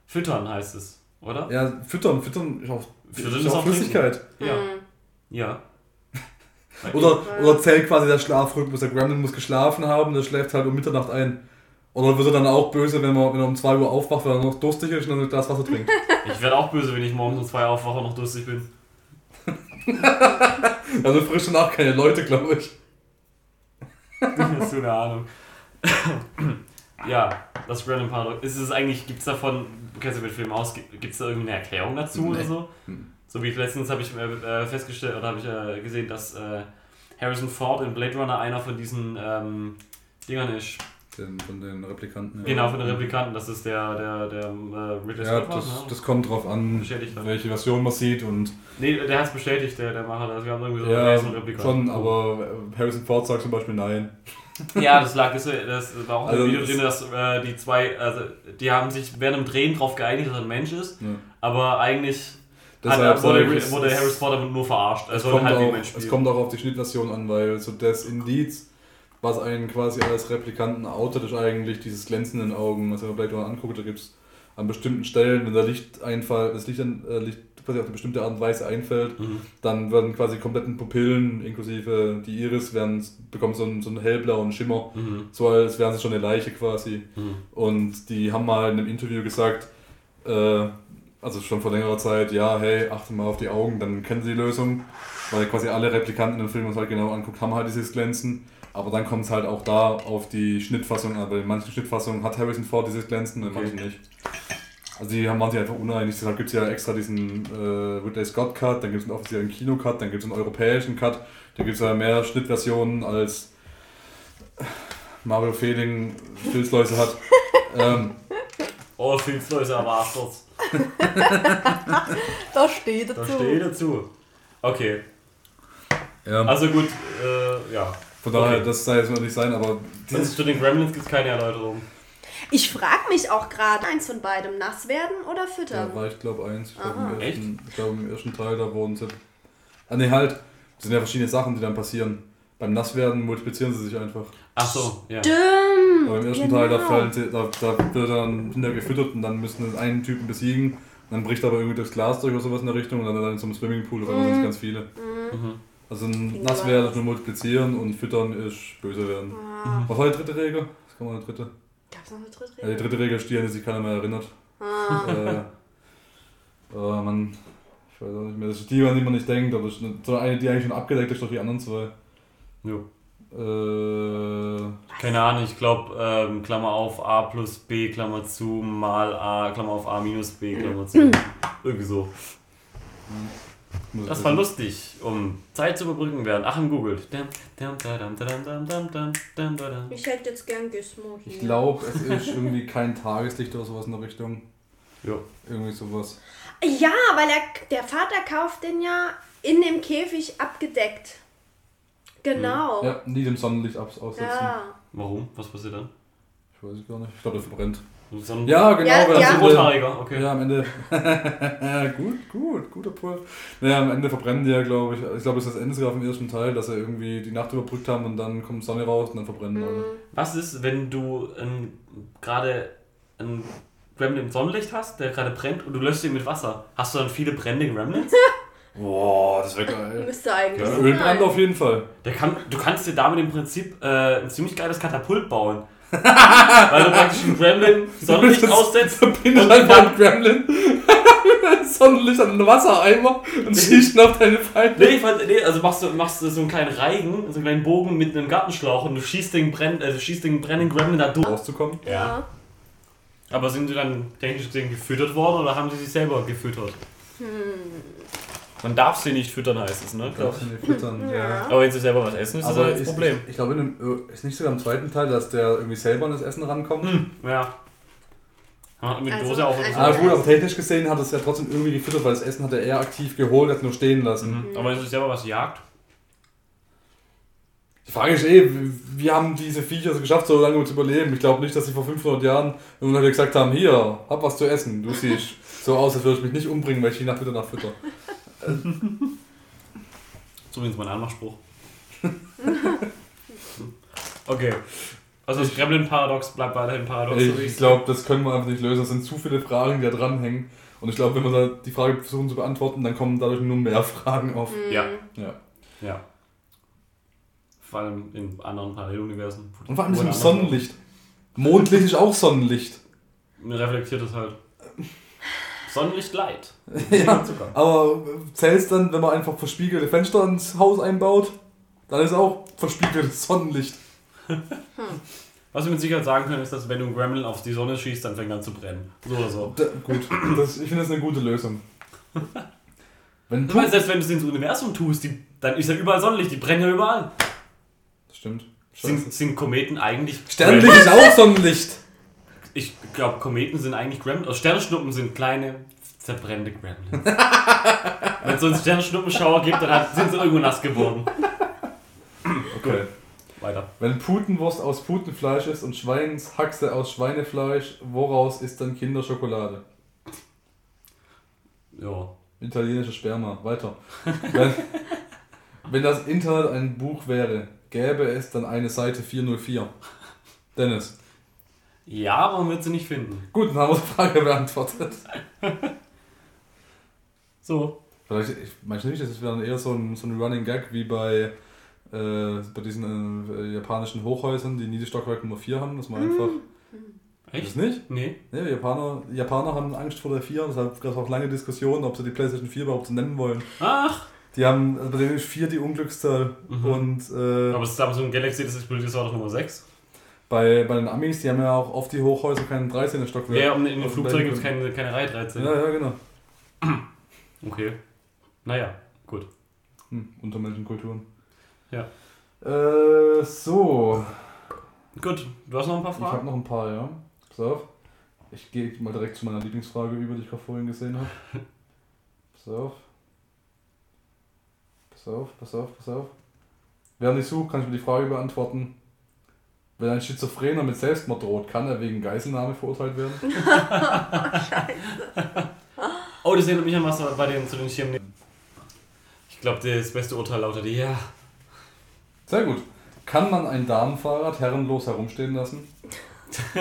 Füttern heißt es, oder? Ja, füttern. Füttern ist auch, Füttern ist auch auch Flüssigkeit. Ja. Hm. Ja. Oder, oder zählt quasi der Schlafrhythmus. Der Gremlin muss geschlafen haben, der schläft halt um Mitternacht ein. Oder wird er dann auch böse, wenn, man, wenn er um 2 Uhr aufwacht, weil er noch durstig ist und dann Glas Wasser trinkt? Ich werde auch böse, wenn ich morgens um zwei aufwache und noch durstig bin. Also frisch danach keine Leute, glaube ich. Hast du eine Ahnung. ja, das Gremlin Paradox. Ist es eigentlich, gibt es davon, du kennst ja mit Film aus, gibt es da irgendwie eine Erklärung dazu oder Nee. so? Hm. So wie letztens habe ich äh, festgestellt oder habe ich äh, gesehen, dass äh, Harrison Ford in Blade Runner einer von diesen ähm, Dingern ist. Den, von den Replikanten. ja. Genau, von den Replikanten, das ist der, der, der äh, Ridley Ja, das, ne? das kommt drauf an, welche Version man sieht und Nee, der hat es bestätigt, der, der Macher. Also wir haben irgendwie so ja, gelesen, Replikant. schon, aber äh, Harrison Ford sagt zum Beispiel nein. Ja, das lag, das, das war auch Also im Video drin, dass äh, die zwei, also die haben sich während dem Drehen darauf geeinigt, dass er ein Mensch ist, Ja. aber eigentlich Deshalb hat, wurde, wurde Harris Potter nur verarscht. Er Es soll kommt, halt auch, es kommt auch auf die Schnittversion an, weil so das Indiz, was einen quasi als Replikanten outet, ist eigentlich dieses glänzenden Augen. Was man vielleicht mal anguckt, da gibt es an bestimmten Stellen, wenn der Lichteinfall, das Licht, äh, Licht quasi auf eine bestimmte Art und Weise einfällt, Mhm. dann werden quasi kompletten Pupillen, inklusive die Iris, werden, bekommen so einen, so einen hellblauen Schimmer, Mhm. so als wären sie schon eine Leiche quasi. Mhm. Und die haben mal in einem Interview gesagt, äh, also schon vor längerer Zeit, ja, hey, achte mal auf die Augen, dann kennen sie die Lösung. Weil quasi alle Replikanten dem Film uns halt genau anguckt, haben halt dieses Glänzen. Aber dann kommt es halt auch da auf die Schnittfassung an. Weil in manchen Schnittfassungen hat Harrison Ford dieses Glänzen, in Okay. manchen nicht. Also die haben, waren sich einfach uneinig. Deshalb gibt es ja extra diesen äh, Ridley Scott Cut, dann gibt es einen offiziellen Kino-Cut, dann gibt es einen europäischen Cut. Da gibt es ja mehr Schnittversionen als Mario Fehling Filzläuse hat. ähm, Oh, Filzläuse erwartet. Da steht Da dazu. stehe ich dazu. Okay, ja. also gut, äh, ja. Von daher, okay. das sei jetzt noch nicht sein, aber dieses, zu den Gremlins gibt es keine Erläuterung. Ich frage mich auch gerade, eins von beidem, nass werden oder da füttern? war ich glaube eins. Ich glaube im, glaub, im ersten Teil, da wurden sie. Ah ne, halt. Das sind ja verschiedene Sachen, die dann passieren. Beim Nasswerden multiplizieren sie sich einfach. Ach so, ja. Stimmt. Aber im ersten genau. Teil, da, fallen sie, da, da wird dann Kinder gefüttert und dann müssen sie einen Typen besiegen. Und dann bricht aber irgendwie das Glas durch oder sowas in der Richtung und dann, dann in so einem Swimmingpool, einmal sind es ganz viele. Mhm. Also Nasswerden aber- ist nur multiplizieren und füttern ist böse werden. Ah, Was war die dritte Regel? Was kann man die dritte? gab's noch eine dritte Ja, die Regel? dritte Regel ist die, an die sich keiner mehr erinnert. Ah. äh, oh Mann, ich weiß auch nicht mehr. Das ist die, an die man nicht denkt, aber es ist so eine, die eigentlich schon abgedeckt ist durch die anderen zwei. Jo. Äh, Keine Ahnung, ich glaube, ähm, Klammer auf A plus B, Klammer zu, mal A, Klammer auf A minus B, Klammer zu. Irgendwie so. ich Das war wissen. lustig, um Zeit zu überbrücken werden. Achim googelt. Ich hätte jetzt gern Gizmo hier. Ich glaube, es ist irgendwie kein Tageslicht oder sowas in der Richtung. Jo. Irgendwie sowas. Ja, weil er, der Vater kauft den ja in dem Käfig abgedeckt. Genau. Ja, nie dem Sonnenlicht abs aussetzen. Ja. Warum? Was passiert dann? Ich weiß es gar nicht. Ich glaube, der verbrennt. So ein Ja, genau. Ja, weil ja. am Ende- Rothaariger, okay. Ja, am Ende. gut, gut, guter Pull. Naja, am Ende verbrennen die ja, glaube ich. Ich glaube, es ist das Ende sogar vom ersten Teil, dass sie irgendwie die Nacht überbrückt haben und dann kommt Sonne raus und dann verbrennen alle. Was ist, wenn du ein- gerade einen Gremlin im Sonnenlicht hast, der gerade brennt und du löscht ihn mit Wasser? Hast du dann viele brennende Gremlins? Boah, das wäre geil. Müsste eigentlich Ja, Ölbrand auf jeden Fall. Der kann, du kannst dir damit im Prinzip äh, ein ziemlich geiles Katapult bauen. Weil du praktisch einen Gremlin Sonnenlicht aussetzt. Verbindest Und einfach einen Gremlin. Sonnenlicht an einen Wassereimer und schießt ihn auf deine Feinde. Nee, ich fand, nee, also machst du, machst du so einen kleinen Reigen, so einen kleinen Bogen mit einem Gartenschlauch und du schießt den, Brenn, du schießt den brennenden Gremlin da durch. Rauszukommen. Ja. Aber sind sie dann technisch gesehen gefüttert worden oder haben sie sich selber gefüttert? Man darf sie nicht füttern, heißt es, ne? Darfst du nicht füttern, ja. Aber wenn sie selber was essen, ist das Aber halt das ist, Problem. ich, ich glaube, dem, äh, ist nicht sogar im zweiten Teil, dass der irgendwie selber an das Essen rankommt. Hm, ja. Ha, Mit Also, Dose auf also- Ah gut, aber technisch gesehen hat es ja trotzdem irgendwie gefüttert, weil das Essen hat er eher aktiv geholt, hat nur stehen lassen. Mhm. Aber es ist selber was jagt. Die Frage ist eh, wie- haben diese Viecher es geschafft, so lange zu überleben? Ich glaube nicht, dass sie vor 500 Jahren irgendwann gesagt haben, hier, hab was zu essen. Du siehst so aus, als würde ich mich nicht umbringen, weil ich die Nacht wieder nach fütter. Zumindest mein Anmachspruch. okay. Also das Gremlin-Paradox bleibt weiterhin Paradox. Ich ich's- glaube, das können wir einfach nicht lösen. Es sind zu viele Fragen, die da dranhängen. Und ich glaube, wenn wir da die Frage versuchen zu beantworten, dann kommen dadurch nur mehr Fragen auf. Ja, Ja. ja. Vor allem in anderen Paralleluniversen. Und vor allem ist im Sonnenlicht. Mondlicht ist auch Sonnenlicht. Mir reflektiert es halt. Sonnenlicht light. ja, aber zählt dann, wenn man einfach verspiegelte Fenster ins Haus einbaut, dann ist auch verspiegeltes Sonnenlicht. Was wir mit Sicherheit sagen können, ist, dass wenn du einen Gremlin auf die Sonne schießt, dann fängt er an zu brennen. So oder so. Da, gut, das, ich finde das eine gute Lösung. Wenn Du meinst, selbst wenn du es ins Universum tust, die, dann ist ja überall Sonnenlicht, die brennen ja überall. Das stimmt. Sind, sind Kometen eigentlich. Sternlicht ist auch Sonnenlicht. Ich glaube, Kometen sind eigentlich Gremlins. Also Sternschnuppen sind kleine, zerbrennende Gremlins. Wenn es so einen Sternschnuppenschauer gibt, dann sind sie irgendwo nass geworden. Okay. Weiter. Wenn Putenwurst aus Putenfleisch ist und Schweinshaxe aus Schweinefleisch, woraus ist dann Kinderschokolade? Ja. Italienische Sperma. Weiter. Wenn, wenn das Internet ein Buch wäre, gäbe es dann eine Seite 404. Dennis. Ja, aber man wird sie nicht finden. Gut, dann haben wir die Frage beantwortet. So. Vielleicht, ich meine nicht, das ist dann eher so ein, so ein Running Gag wie bei, äh, bei diesen äh, japanischen Hochhäusern, die Niederstockwerk Nummer 4 haben, dass man einfach. Echt? Das nicht? Nee. Ja, die Japaner, die Japaner haben Angst vor der 4, deshalb gab es auch lange Diskussionen, ob sie die PlayStation 4 überhaupt so nennen wollen. Ach. Die haben, also bei denen ist 4 die Unglückszahl Mhm. und äh, Aber das Samsung Galaxy, das explodiert, das war doch Nummer 6. bei, bei den Amis, die haben ja auch oft die Hochhäuser keinen 13er Stockwerk. Ja, und in den Also Flugzeugen gibt es keine, keine Reihe 13. Ja, ja, genau. Okay. Naja, gut. Hm, Untermenschenkulturen. Ja. Äh, so. Gut, du hast noch ein paar Ich habe Fragen? noch ein paar, ja. Pass auf. Ich gehe mal direkt zu meiner Lieblingsfrage über, die ich gerade vorhin gesehen habe. Pass auf. Pass auf, pass auf, pass auf. Während ich suche, kann ich mir die Frage beantworten. Wenn ein Schizophrener mit Selbstmord droht, kann er wegen Geiselnahme verurteilt werden? Oh, das erinnert mich an was bei den zu den Schirmen. Ich glaube, das beste Urteil lautet ja. Sehr gut. Kann man ein Damenfahrrad herrenlos herumstehen lassen?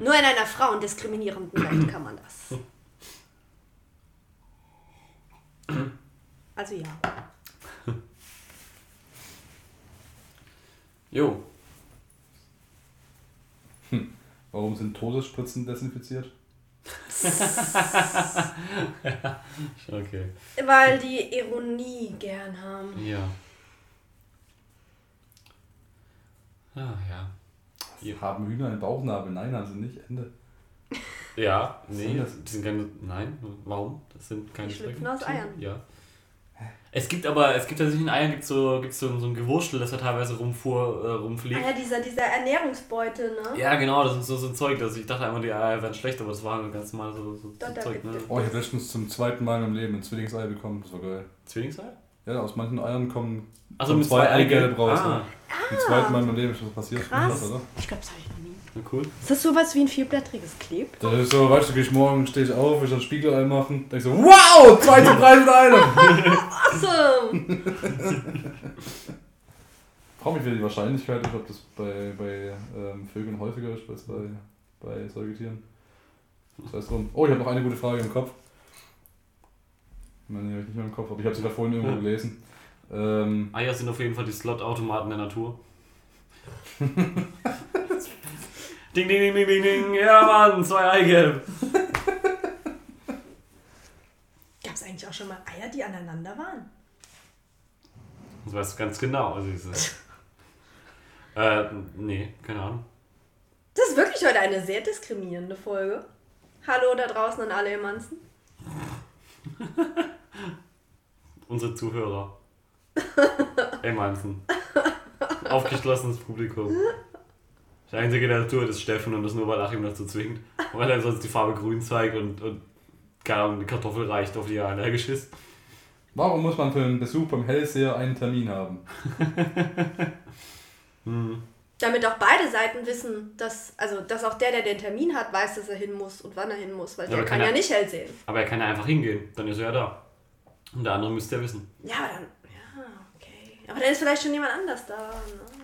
Nur in einer frauendiskriminierenden Welt kann man das. Also ja. Jo. Warum sind Todesspritzen desinfiziert? Okay. Weil die Ironie gern haben. Ja. Ah, ja. Ja. Haben Hühner einen Bauchnabel? Nein, haben sie nicht. Ende. Ja, Was nee, sind das? die sind keine. Nein, warum? Das sind keine Die schlüpfen aus Eiern. Ja. Es gibt aber, es gibt tatsächlich in Eiern gibt so, gibt's so, so ein Gewurstel, das da teilweise rumfuhr, äh, rumfliegt. Ah ja, dieser, dieser Ernährungsbeutel, ne? Ja, genau, das ist so, so ein Zeug, das ich dachte einmal, die Eier wären schlecht, aber das war halt ganz normal so, so, so Zeug, ne? es- Oh, ich habe letztens zum zweiten Mal in meinem Leben ein Zwillingsei bekommen. Das war geil. Zwillingsei? Ja, aus manchen Eiern kommen Also kommen mit zwei Eigelb raus. Ah, Zum zweiten Mal in meinem Leben ist das passiert. Krass. Oder? Ich glaube, das habe ich nie. Na cool. Ist das sowas wie ein vierblättriges Kleb? Das ist so, weißt du, geh ich morgen, stehe ich auf, will ich ein Spiegelei machen, denk so, wow, zwei zum Preis in einem. Awesome! Frag mich, wie die Wahrscheinlichkeit ist, ob das bei, bei ähm, Vögeln häufiger ist als bei, bei Säugetieren. Das heißt drum. Oh, ich habe noch eine gute Frage im Kopf. Ich meine, die habe ich nicht mehr im Kopf, aber ich habe sie da vorhin irgendwo Ja. gelesen. Ähm, Eier sind auf jeden Fall die Slot-Automaten der Natur. ding, ding, ding, ding, ding, ding. Ja, Mann, zwei Eigelb. Gab es eigentlich auch schon mal Eier, die aneinander waren? Das weißt du ganz genau. Also äh, nee, keine Ahnung. Das ist wirklich heute eine sehr diskriminierende Folge. Hallo da draußen an alle Emanzen. Unsere Zuhörer. Ey, Manzen. Aufgeschlossenes Publikum. Der einzige, der tut, ist Steffen und das nur, weil Achim dazu zwingt. Weil er sonst die Farbe grün zeigt und, und keine Ahnung, die Kartoffel reicht auf die er allergisch ist. Warum muss man für einen Besuch beim Hellseher einen Termin haben? Damit auch beide Seiten wissen, dass, also, dass auch der, der den Termin hat, weiß, dass er hin muss und wann er hin muss, weil Ja, der aber kann kann ja er- nicht hell sehen. Aber er kann ja einfach hingehen, dann ist er ja da. Und der andere müsste ja wissen. Ja, aber dann, ja. Aber dann ist vielleicht schon jemand anders da. Ne?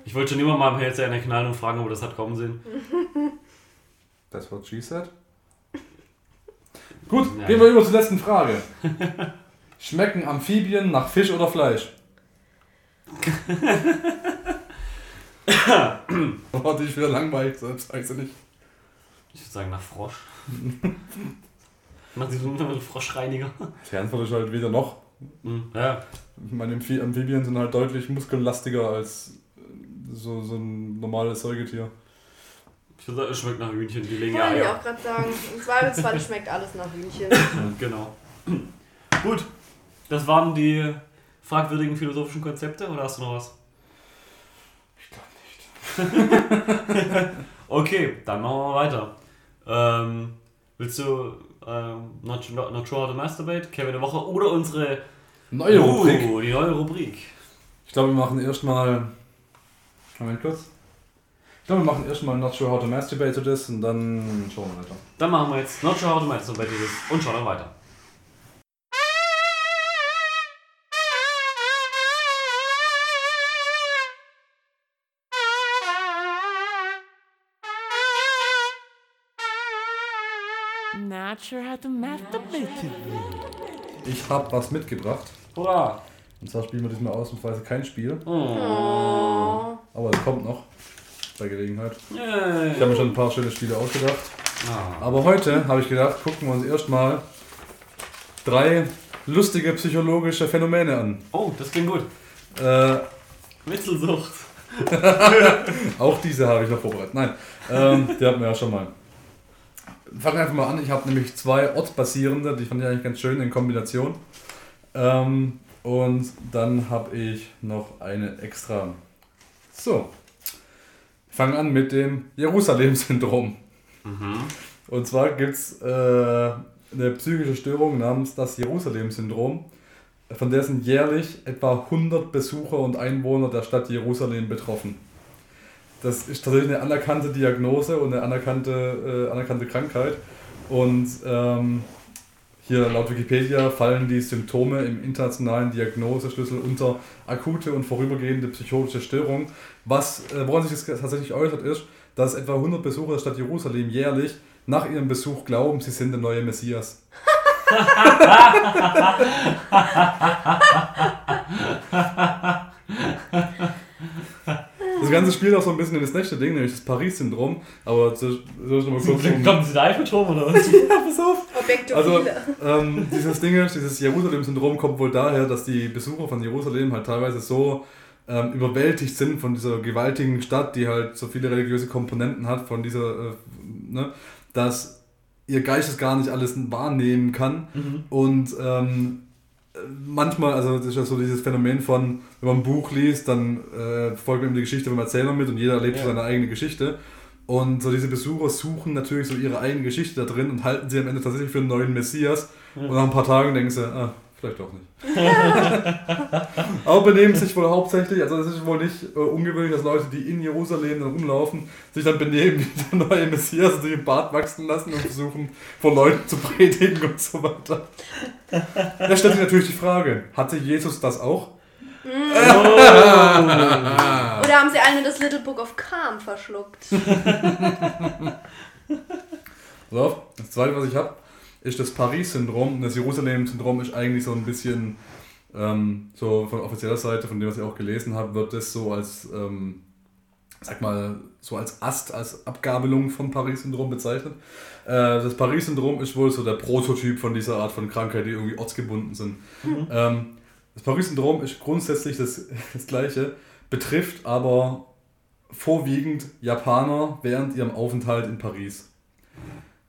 Ich wollte schon immer mal im Hellseher in der knallen und fragen, ob das hat kommen sehen. Das what she said. Gut, Ja. gehen wir über zur letzten Frage. Schmecken Amphibien nach Fisch oder Fleisch? War dich wieder langweilig, selbst weiß ich nicht. Ich würde sagen nach Frosch. Macht sich so einen Froschreiniger. Die Antwort ist halt wieder noch. Hm, Ja, Ich meine, Amphi- Amphibien sind halt deutlich muskellastiger als äh, so, so ein normales Säugetier. ich würde sagen, es schmeckt nach Hühnchen, die legen ja Wollte ich auch gerade sagen. Im Zweifelsfall schmeckt alles nach Hühnchen. Genau. Gut, das waren die fragwürdigen philosophischen Konzepte oder hast du noch was? Ich glaube nicht. Okay, dann machen wir weiter. Ähm, willst du ähm, not, not, not Sure How to Masturbate, Kevin der Woche oder unsere Neue Rubrik. Uh, die neue Rubrik? Ich glaube, wir machen erstmal. Moment kurz. Ich glaube, wir machen erstmal Not Sure How to Masturbate to this und dann schauen wir weiter. Dann machen wir jetzt Not Sure How to Masturbate this und schauen dann weiter. Not sure how to masturbate. Ich habe was mitgebracht. Hurra! Und zwar spielen wir diesmal ausnahmsweise kein Spiel, Oh. aber es kommt noch bei Gelegenheit. Yay. Ich habe mir schon ein paar schöne Spiele ausgedacht. Ah. Aber heute habe ich gedacht, gucken wir uns erstmal drei lustige psychologische Phänomene an. Oh, das klingt gut. Äh, Witzelsucht. Auch diese habe ich noch vorbereitet. Nein, ähm, die hatten wir ja schon mal. Fangen wir einfach mal an. Ich habe nämlich zwei ortsbasierende, die fand ich eigentlich ganz schön in Kombination. Ähm, und dann habe ich noch eine extra. So. Ich fange an mit dem Jerusalem-Syndrom. Und zwar gibt es äh, eine psychische Störung namens das Jerusalem-Syndrom. Von der sind jährlich etwa 100 Besucher und Einwohner der Stadt Jerusalem betroffen. Das ist tatsächlich eine anerkannte Diagnose und eine anerkannte, äh, anerkannte Krankheit. Und ähm, hier laut Wikipedia fallen die Symptome im internationalen Diagnoseschlüssel unter akute und vorübergehende psychotische Störung. Was, äh, woran sich das tatsächlich äußert, ist, dass etwa 100 Besucher der Stadt Jerusalem jährlich nach ihrem Besuch glauben, sie sind der neue Messias. Das Ganze spielt auch so ein bisschen in das nächste Ding, nämlich das Paris-Syndrom. Aber so, soll ich noch mal kurz Kommen Sie da Eiffelturm oder was? ja, pass auf. Objektophile. Also, ähm, dieses Ding, ist, dieses Jerusalem-Syndrom kommt wohl daher, dass die Besucher von Jerusalem halt teilweise so ähm, überwältigt sind von dieser gewaltigen Stadt, die halt so viele religiöse Komponenten hat, von dieser, äh, ne, dass ihr Geist es gar nicht alles wahrnehmen kann. Und ähm, manchmal, also das ist ja so dieses Phänomen von, wenn man ein Buch liest, dann äh, folgt man die Geschichte vom Erzähler mit und jeder erlebt Ja. seine eigene Geschichte. Und so diese Besucher suchen natürlich so ihre eigene Geschichte da drin und halten sie am Ende tatsächlich für einen neuen Messias. Und nach ein paar Tagen denken sie, ah, vielleicht doch nicht. Aber benehmen sich wohl hauptsächlich, also es ist wohl nicht äh, ungewöhnlich, dass Leute, die in Jerusalem dann rumlaufen, sich dann benehmen wie der neue Messias und sich im Bart wachsen lassen und versuchen, vor Leuten zu predigen und so weiter. Da stellt sich natürlich die Frage, hatte Jesus das auch? Oder haben sie alle das Little Book of Calm verschluckt? Auf, das zweite, was ich habe, ist das Paris-Syndrom. Das Jerusalem-Syndrom ist eigentlich so ein bisschen, ähm, so von offizieller Seite, von dem, was ich auch gelesen habe, wird das so als, ähm, sag mal, so als Ast, als Abgabelung von Paris-Syndrom bezeichnet. Äh, das Paris-Syndrom ist wohl so der Prototyp von dieser Art von Krankheit, die irgendwie ortsgebunden sind. Ähm, das Paris-Syndrom ist grundsätzlich das, das gleiche, betrifft aber vorwiegend Japaner während ihrem Aufenthalt in Paris.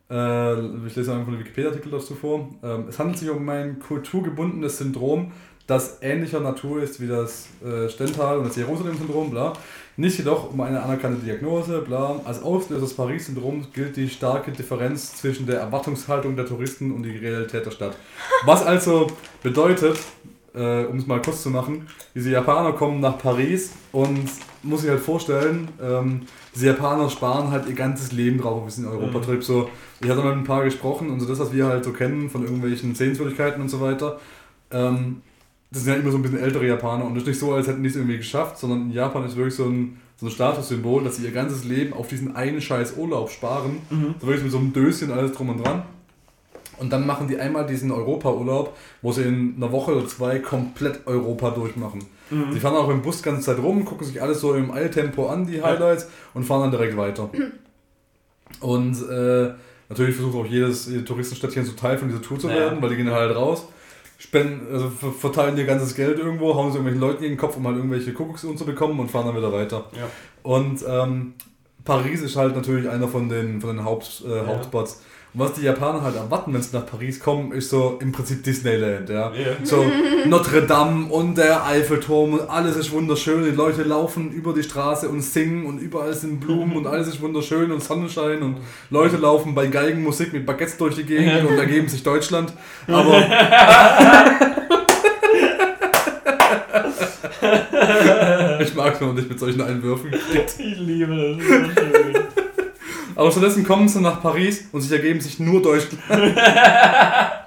Äh, ich lese einfach einen Wikipedia-Artikel dazu vor. Ähm, es handelt sich um ein kulturgebundenes Syndrom, das ähnlicher Natur ist wie das äh, Stendhal und das Jerusalem-Syndrom, bla. Nicht jedoch um eine anerkannte Diagnose, bla. Als Auslöser des Paris-Syndroms gilt die starke Differenz zwischen der Erwartungshaltung der Touristen und die Realität der Stadt. Was also bedeutet, äh, um es mal kurz zu machen, diese Japaner kommen nach Paris und muss sich halt vorstellen, ähm, diese Japaner sparen halt ihr ganzes Leben drauf auf diesen Europatrip. So, ich hatte mit ein paar gesprochen und so das, was wir halt so kennen von irgendwelchen Sehenswürdigkeiten und so weiter, ähm, das sind ja immer so ein bisschen ältere Japaner und es ist nicht so, als hätten die es irgendwie geschafft, sondern in Japan ist wirklich so ein, so ein Statussymbol, dass sie ihr ganzes Leben auf diesen einen scheiß Urlaub sparen. So wirklich mit so einem Döschen alles drum und dran. Und dann machen die einmal diesen Europa-Urlaub, wo sie in einer Woche oder zwei komplett Europa durchmachen. Die fahren auch im Bus die ganze Zeit rum, gucken sich alles so im Eiltempo an, die Highlights, und fahren dann direkt weiter. Und äh, natürlich versucht auch jedes jede Touristenstädtchen so Teil von dieser Tour zu Ja. werden, weil die gehen halt raus, spenden, also ver- verteilen ihr ganzes Geld irgendwo, hauen sie irgendwelchen Leuten in den Kopf, um halt irgendwelche Kuckucksuhren zu bekommen und fahren dann wieder weiter. Ja. Und ähm, Paris ist halt natürlich einer von den, von den Haupt, äh, Hauptspots. Und was die Japaner halt erwarten, wenn sie nach Paris kommen, ist so im Prinzip Disneyland, ja. Ja. So Notre Dame und der Eiffelturm und alles ist wunderschön. Die Leute laufen über die Straße und singen und überall sind Blumen und alles ist wunderschön und Sonnenschein und Leute laufen bei Geigenmusik mit Baguettes durch die Gegend und ergeben sich Deutschland. Aber ich mag es, wenn man nicht mit solchen Einwürfen kriegt. Ich liebe das. das ist so schön. Aber stattdessen kommen sie nach Paris und sich ergeben sich nur Deutschland.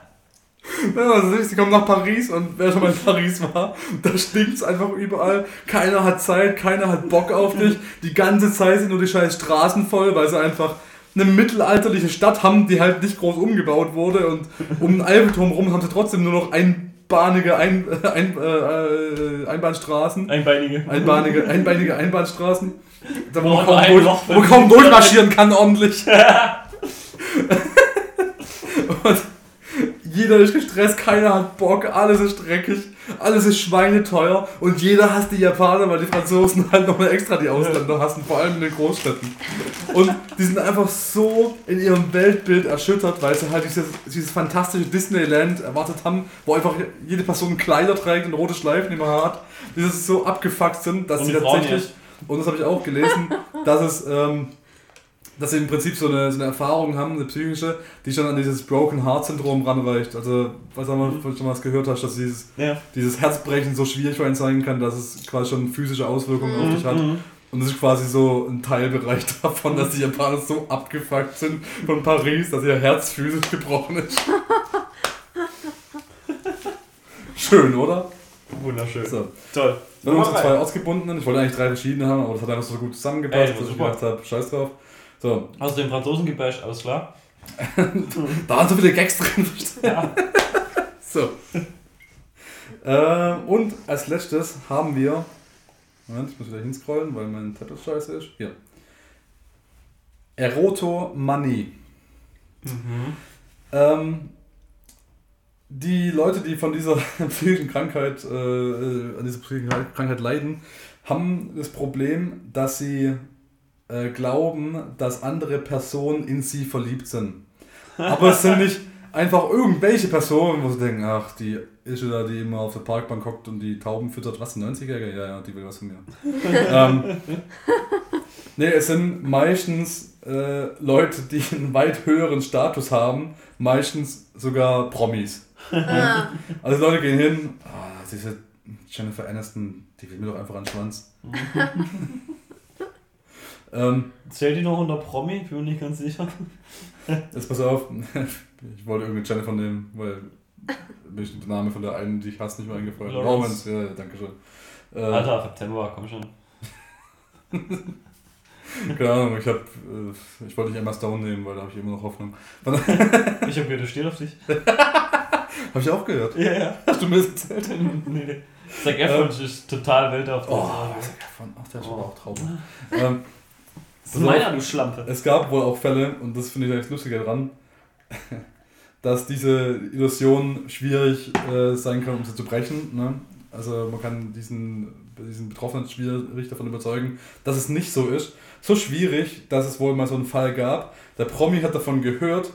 Also sie kommen nach Paris und wer schon mal in Paris war, da stinkt es einfach überall. Keiner hat Zeit, keiner hat Bock auf dich. Die ganze Zeit sind nur die scheiß Straßen voll, weil sie einfach eine mittelalterliche Stadt haben, die halt nicht groß umgebaut wurde. Und um den Eiffelturm rum haben sie trotzdem nur noch einbahnige ein, ein, äh, äh, Einbahnstraßen. Einbeinige. Einbahnige, einbeinige Einbahnstraßen. Da wo man kaum, ein durch, wo man kaum durchmarschieren kann ordentlich. Und jeder ist gestresst, keiner hat Bock, alles ist dreckig, alles ist schweineteuer und jeder hasst die Japaner, weil die Franzosen halt nochmal extra die Ausländer hassen, vor allem in den Großstädten. Und die sind einfach so in ihrem Weltbild erschüttert, weil sie halt dieses, dieses fantastische Disneyland erwartet haben, wo einfach jede Person Kleider trägt und rote Schleifen immer hat, die so abgefuckt sind, dass Und sie tatsächlich, und das habe ich auch gelesen, dass es, ähm, dass sie im Prinzip so eine, so eine Erfahrung haben, eine psychische, die schon an dieses Broken Heart Syndrom ranreicht. Also, was haben wir, falls du schon mal was gehört hast, dass dieses, Ja. dieses Herzbrechen so schwierig für einen sein kann, dass es quasi schon physische Auswirkungen auf dich hat. Mhm. Und das ist quasi so ein Teilbereich davon, dass die Japaner so abgefuckt sind von Paris, dass ihr Herz physisch gebrochen ist. Schön, oder? Wunderschön. So. Toll. Dann haben wir unsere zwei ortsgebundenen. Ich wollte eigentlich drei verschiedene haben, aber das hat einfach so gut zusammengepasst, Ey, dass ich gedacht habe, scheiß drauf. So, Hast du den Franzosen gebasht? Alles klar? da waren so viele Gags drin. Ja. So. ähm, und als letztes haben wir. Moment, ich muss wieder hinscrollen, weil mein Tablet scheiße ist. Hier. Erotomanie. Ähm, die Leute, die von dieser psychischen Krankheit, äh, äh, an dieser psychischen Krankheit leiden, haben das Problem, dass sie äh, glauben, dass andere Personen in sie verliebt sind. Aber es sind nicht einfach irgendwelche Personen, wo sie denken, ach, die ist da, die immer auf der Parkbank hockt und die Tauben füttert. Was, 90er? Ja, ja, die will was von mir. ähm, nee, es sind meistens äh, Leute, die einen weit höheren Status haben, meistens sogar Promis. Ah, Also Leute gehen hin, ah, diese Jennifer Aniston, die will mir doch einfach einen Schwanz. ähm, Zählt die noch unter Promi? Bin mir nicht ganz sicher. jetzt pass auf, ich wollte irgendeine Jennifer nehmen, weil mir ist der Name von der einen, die ich hasse, nicht mehr eingefallen. Lawrence. Lawrence, ja, danke schön. Äh, Alter, September, komm schon. Keine Ahnung, ich hab, äh, ich wollte nicht Emma Stone nehmen, weil da habe ich immer noch Hoffnung. Ich hab gehört, das steht auf dich. Habe ich auch gehört. Ja, ja. Hast du mir das erzählt? nee, nee. Zac Efron ist total Welt auf Oh, von, ach, der ist aber auch traurig. ähm, Das meiner, du Schlampe. Es gab wohl auch Fälle, und das finde ich eigentlich lustiger dran, dass diese Illusion schwierig äh, sein kann, um sie zu brechen. Ne? Also man kann diesen, diesen Betroffenen schwierig davon überzeugen, dass es nicht so ist. So schwierig, dass es wohl mal so einen Fall gab. Der Promi hat davon gehört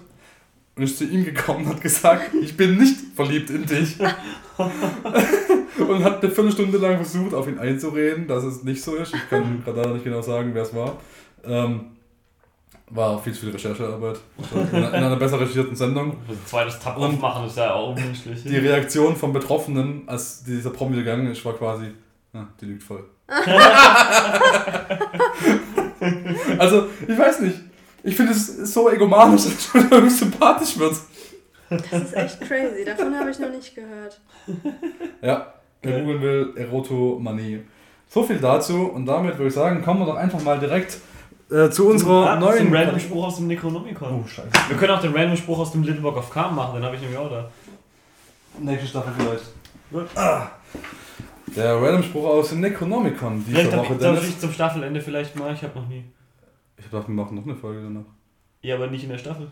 und ist zu ihm gekommen und hat gesagt, ich bin nicht verliebt in dich. und hat eine Viertelstunde lang versucht, auf ihn einzureden, dass es nicht so ist. Ich kann gerade nicht genau sagen, wer es war. Ähm, war viel zu viel Recherchearbeit. In, in einer besser recherchierten Sendung. Ein zweites Tab aufmachen ist ja auch unmenschlich. Die Reaktion vom Betroffenen, als dieser Promi gegangen ist, war quasi, ah, die lügt voll. also, ich weiß nicht. Ich finde es so egomanisch, dass es schon irgendwie sympathisch wird. Das ist echt crazy. Davon habe ich noch nicht gehört. Ja, wer googeln will, Erotomanie. So viel dazu und damit würde ich sagen, kommen wir doch einfach mal direkt äh, zu unserer Ah, neuen. ein random Spruch aus dem Necronomicon. Oh, scheiße. Wir können auch den random Spruch aus dem Little Book of Calm machen, den habe ich nämlich auch da. Nächste Staffel vielleicht. Gut. Ah, der random Spruch aus dem Necronomicon diese Vielleicht Woche, ich, Dennis. ich zum Staffelende vielleicht mal, ich habe noch nie. Ich dachte, wir machen noch eine Folge danach. Ja, aber nicht in der Staffel.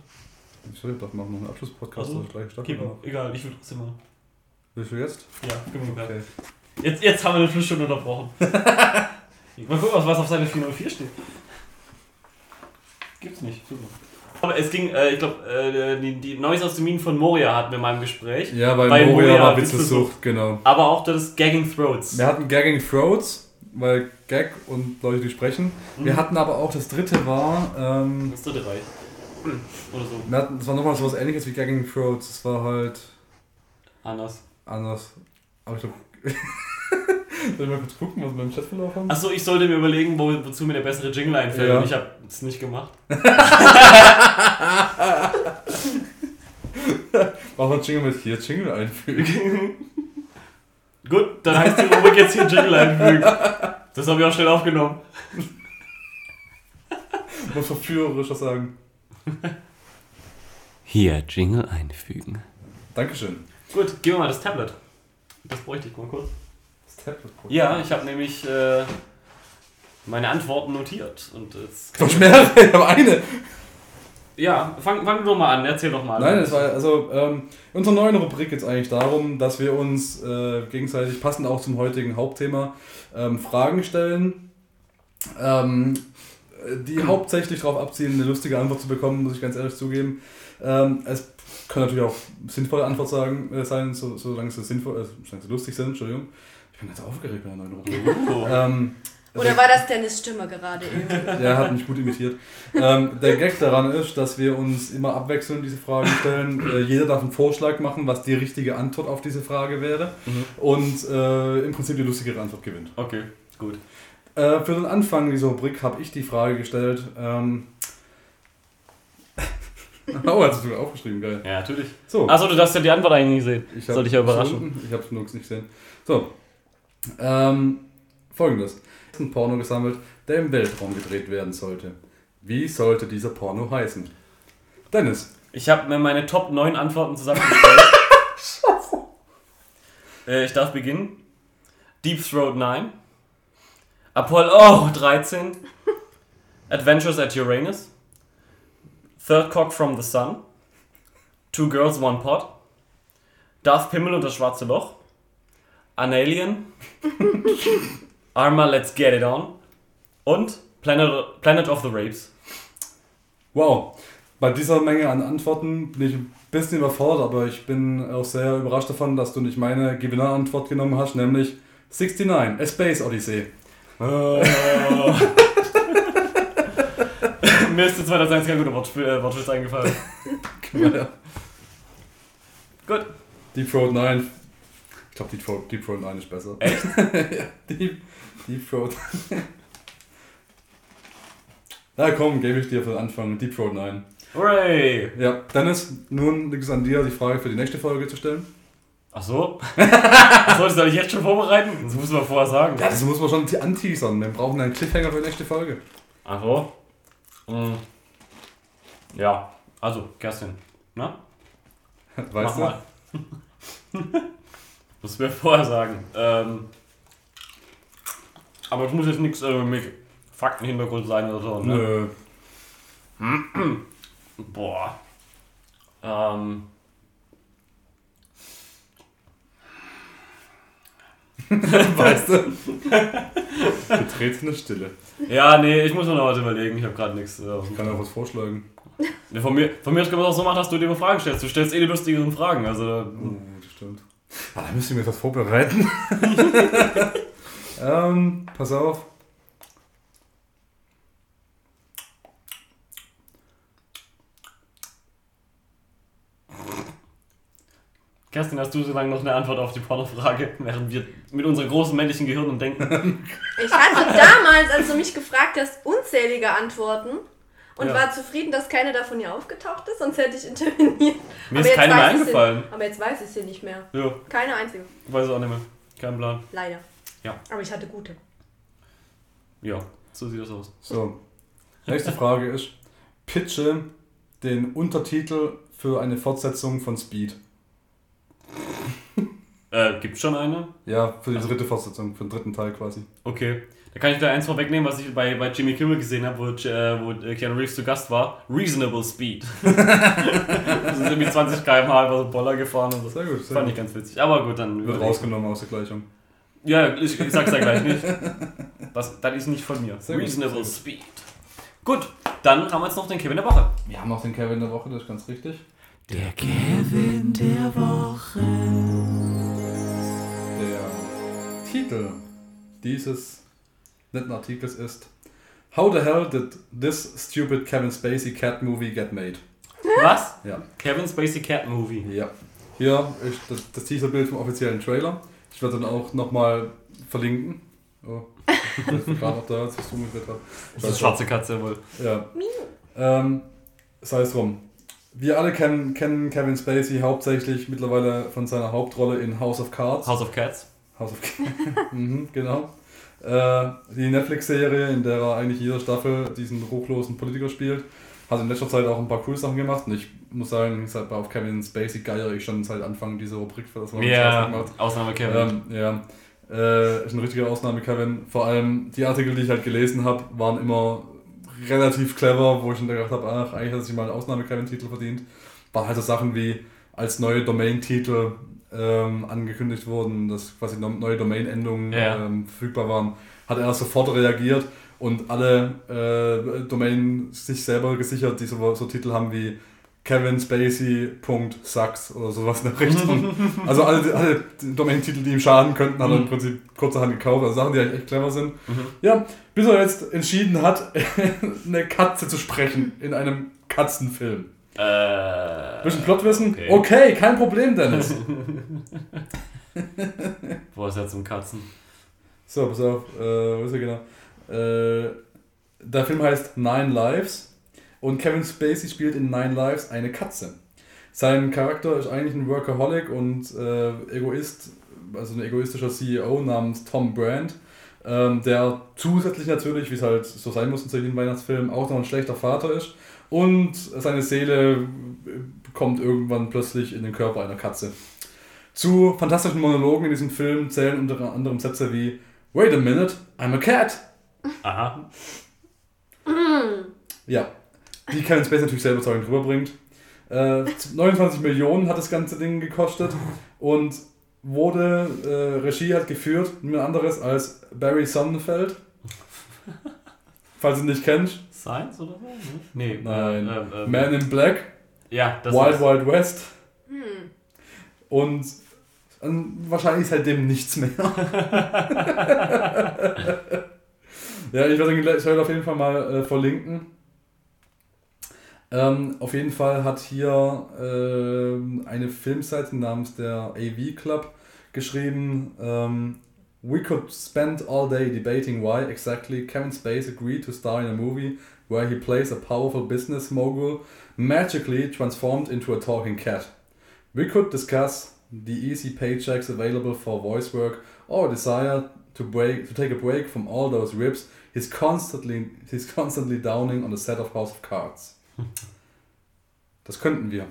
Ich dachte, wir machen noch einen Abschlusspodcast Ach so. oder gleiche Staffel. Okay, egal, ich will trotzdem mal. Willst du jetzt? Ja, genug. Okay. Okay. Jetzt, jetzt haben wir eine Viertelstunde unterbrochen. mal gucken, was- was auf Seite 404 steht. Gibt's nicht, super. Aber es ging, äh, ich glaube, äh, die, die Neues aus den Minen von Moria hatten wir in meinem Gespräch. Ja, weil, Weil Moria, Moria war Witzelsucht. Witzelsucht, genau. Aber auch das Gagging Throats. Wir hatten Gagging Throats, weil Gag und Leute, die sprechen. Wir Mhm. hatten aber auch, das dritte war, ähm, Das dritte Reich. Oder so. wir hatten, das war nochmal sowas ähnliches wie Gagging Throats. Das war halt Anders. anders. Aber ich glaube. Soll ich mal kurz gucken, was wir im Chatverlauf haben? Achso, ich sollte mir überlegen, wo, wozu mir der bessere Jingle einfällt. Ja. Und ich habe es nicht gemacht. Machen wir einen Jingle mit hier, Jingle einfügen. Gut, dann heißt die Rubrik jetzt hier Jingle einfügen. Das habe ich auch schnell aufgenommen. Muss verführerischer sagen. Hier Jingle einfügen. Dankeschön. Gut, gib mir mal das Tablet. Das bräuchte ich mal kurz. Tablet Ja, ich habe nämlich äh, meine Antworten notiert. Und jetzt Doch mehrere, ich habe eine. ja, fang, fang du doch mal an, erzähl doch mal. Nein, es war also ähm, unsere neue Rubrik geht es eigentlich darum, dass wir uns äh, gegenseitig passend auch zum heutigen Hauptthema ähm, Fragen stellen, ähm, die hauptsächlich darauf abzielen, eine lustige Antwort zu bekommen, muss ich ganz ehrlich zugeben. Ähm, es können natürlich auch sinnvolle Antwort sagen, äh, sein, so, solange sie sinnvoll, äh, solange sie lustig sind. Entschuldigung. Ich bin ganz aufgeregt bei der neuen Rubrik. Oh. ähm, Oder war das Dennis Stimme gerade eben? der hat mich gut imitiert. Ähm, der Gag daran ist, dass wir uns immer abwechselnd diese Fragen stellen. Äh, jeder darf einen Vorschlag machen, was die richtige Antwort auf diese Frage wäre. Mhm. Und äh, im Prinzip die lustigere Antwort gewinnt. Okay, gut. Äh, für den Anfang dieser Rubrik habe ich die Frage gestellt. Ähm, oh, hast du aufgeschrieben, geil. Ja, natürlich. So, Achso, du darfst ja die Antwort eigentlich nicht sehen. ich Soll dich ja überraschen. Ich habe es nur nicht gesehen. So, ähm, folgendes. Ein Porno gesammelt, der im Weltraum gedreht werden sollte. Wie sollte dieser Porno heißen? Dennis. Ich habe mir meine Top 9 Antworten zusammengestellt. äh, ich darf beginnen. Deep Throat 9. Apollo 13. Adventures at Uranus. Third Cock from the Sun. Two Girls, One Pot. Darth Pimmel und das schwarze Loch. An Alien. Arma, Let's Get It On. Und Planet, Planet of the Rapes. Wow. Bei dieser Menge an Antworten bin ich ein bisschen überfordert, aber ich bin auch sehr überrascht davon, dass du nicht meine Gewinnerantwort genommen hast, nämlich 69, A Space Odyssey. Mir ist 2001 kein guter Wortspiel, äh, Wortwitz eingefallen. Gut. Deep Throat 9. Ich glaube, Deep Throat, Deep Throat 9 ist besser. Echt? ja, Deep, Deep Throat. Na komm, gebe ich dir für den Anfang Deep Throat 9. Hooray! Ja, Dennis, nun liegt es an dir, die Frage für die nächste Folge zu stellen. Ach so? Das solltest du nicht jetzt schon vorbereiten? Das muss man vorher sagen. Ja, das muss man schon anteasern. Wir brauchen einen Cliffhanger für die nächste Folge. Ach so? Hm. Ja, also, Kerstin. Na? Weißt Mach du? mal. Muss mir vorher sagen. Ähm, aber es muss jetzt nichts äh, mit Faktenhintergrund sein oder so. Ne? Nö. Boah. Ähm. Weißt du? Betretene Stille. Ja, nee, ich muss mir noch was überlegen. Ich habe gerade nichts. Äh, Ich kann auch was vorschlagen. Nee, von mir, von mir aus können wir es auch so machen, dass du dir immer Fragen stellst. Du stellst eh die lustigeren Fragen. Also, Oh, das stimmt. Ah, da müsste ich mir das vorbereiten. ähm, pass auf. Kerstin, hast du so lange noch eine Antwort auf die Pornofrage, während wir mit unseren großen männlichen Gehirnen denken? Ich hatte damals, als du mich gefragt hast, unzählige Antworten und Ja. war zufrieden, dass keine davon hier aufgetaucht ist, sonst hätte ich interveniert. Mir ist jetzt keine mehr eingefallen. Aber jetzt weiß ich sie nicht mehr. Ja, Keine einzige. weiß ich auch nicht mehr. Kein Plan. Leider. Ja. Aber ich hatte gute. Ja, so sieht das aus. So. Nächste Frage ist: Pitche den Untertitel für eine Fortsetzung von Speed. Äh, gibt's schon eine? Ja, für die dritte Fortsetzung, für den dritten Teil quasi. Okay. Da kann ich da eins vorwegnehmen, was ich bei, bei Jimmy Kimmel gesehen habe, wo, äh, wo äh, Keanu Reeves zu Gast war. Reasonable Speed. Wir sind irgendwie 20 km/h über so Boller gefahren und so. Sehr gut, sehr Fand gut. ich ganz witzig. Aber gut, dann Wird rausgenommen aus der Gleichung. Ja, ich, ich sag's ja gleich nicht. Das, das ist nicht von mir. Sehr gut, Reasonable sehr Speed. Gut, dann haben wir jetzt noch den Kevin der Woche. Wir haben noch den Kevin der Woche, das ist ganz richtig. Der Kevin der Woche. Der Titel dieses netten Artikels ist How the hell did this stupid Kevin Spacey cat movie get made? Was? Ja. Kevin Spacey Cat Movie. Ja. Hier ist das, das Teaserbild vom offiziellen Trailer. Ich werde dann auch nochmal verlinken. Oh, ich bin gerade noch da, als ich es umgedreht habe. Das ist schwarze Katze wohl. Ja. Ähm, sei es drum. Wir alle kennen, kennen Kevin Spacey hauptsächlich mittlerweile von seiner Hauptrolle in House of Cards. House of Cats. House of Cards. mhm, genau. Äh, die Netflix-Serie, in der er eigentlich jeder Staffel diesen ruchlosen Politiker spielt, hat in letzter Zeit auch ein paar coole Sachen gemacht. Und ich muss sagen, seit auf Kevin Spacey geier ich schon seit Anfang dieser Rubrik für das, Ja, Ausnahme Kevin. ähm, ja, äh, ist eine richtige Ausnahme, Kevin. Vor allem die Artikel, die ich halt gelesen habe, waren immer relativ clever, wo ich dann gedacht habe, ach, eigentlich hat sich mal einen Ausnahme-Kevin-Titel verdient. Waren halt so Sachen wie als neue Domain-Titel ähm, angekündigt wurden, dass quasi neue Domain-Endungen Ja. ähm, verfügbar waren, hat er sofort reagiert und alle äh, Domain sich selber gesichert, die so, so Titel haben wie Kevin Spacey.sucks oder sowas in der Richtung. also alle, alle Domain-Titel, die ihm schaden könnten, hat er im Prinzip kurzerhand gekauft. Also Sachen, die eigentlich echt clever sind. Ja, bis er jetzt entschieden hat, eine Katze zu sprechen in einem Katzenfilm. Äh. Bisschen Plotwissen? okay. Okay. kein Problem, Dennis. Wo ist er zum Katzen? So, pass auf, äh, wo ist er genau? Äh, der Film heißt Nine Lives und Kevin Spacey spielt in Nine Lives eine Katze. Sein Charakter ist eigentlich ein Workaholic und äh, Egoist, also ein egoistischer CEO namens Tom Brand, ähm, der zusätzlich natürlich, wie es halt so sein muss in solchen Weihnachtsfilmen, auch noch ein schlechter Vater ist und seine Seele äh, kommt irgendwann plötzlich in den Körper einer Katze. Zu fantastischen Monologen in diesem Film zählen unter anderem Sätze wie Wait a minute, I'm a cat. Aha. Ja, die Kevin Spacey natürlich selber überzeugend rüberbringt. Äh, 29 Millionen hat das ganze Ding gekostet und wurde, äh, Regie hat geführt, niemand anderes als Barry Sonnenfeld. Falls du ihn nicht kennst. Science oder so? Nee. Nein. Äh, äh, Man in Black, Ja, das Wild ist. Wild West. Und ähm, wahrscheinlich seitdem nichts mehr. ja, ich werde den gleich- auf jeden Fall mal äh, verlinken. Ähm, auf jeden Fall hat hier ähm, eine Filmseite namens der AV Club geschrieben, ähm, We could spend all day debating why exactly Kevin Spacey agreed to star in a movie where he plays a powerful business mogul magically transformed into a talking cat. We could discuss the easy paychecks available for voice work or desire to break to take a break from all those ribs he's constantly he's constantly downing on the set of House of Cards. Das könnten wir.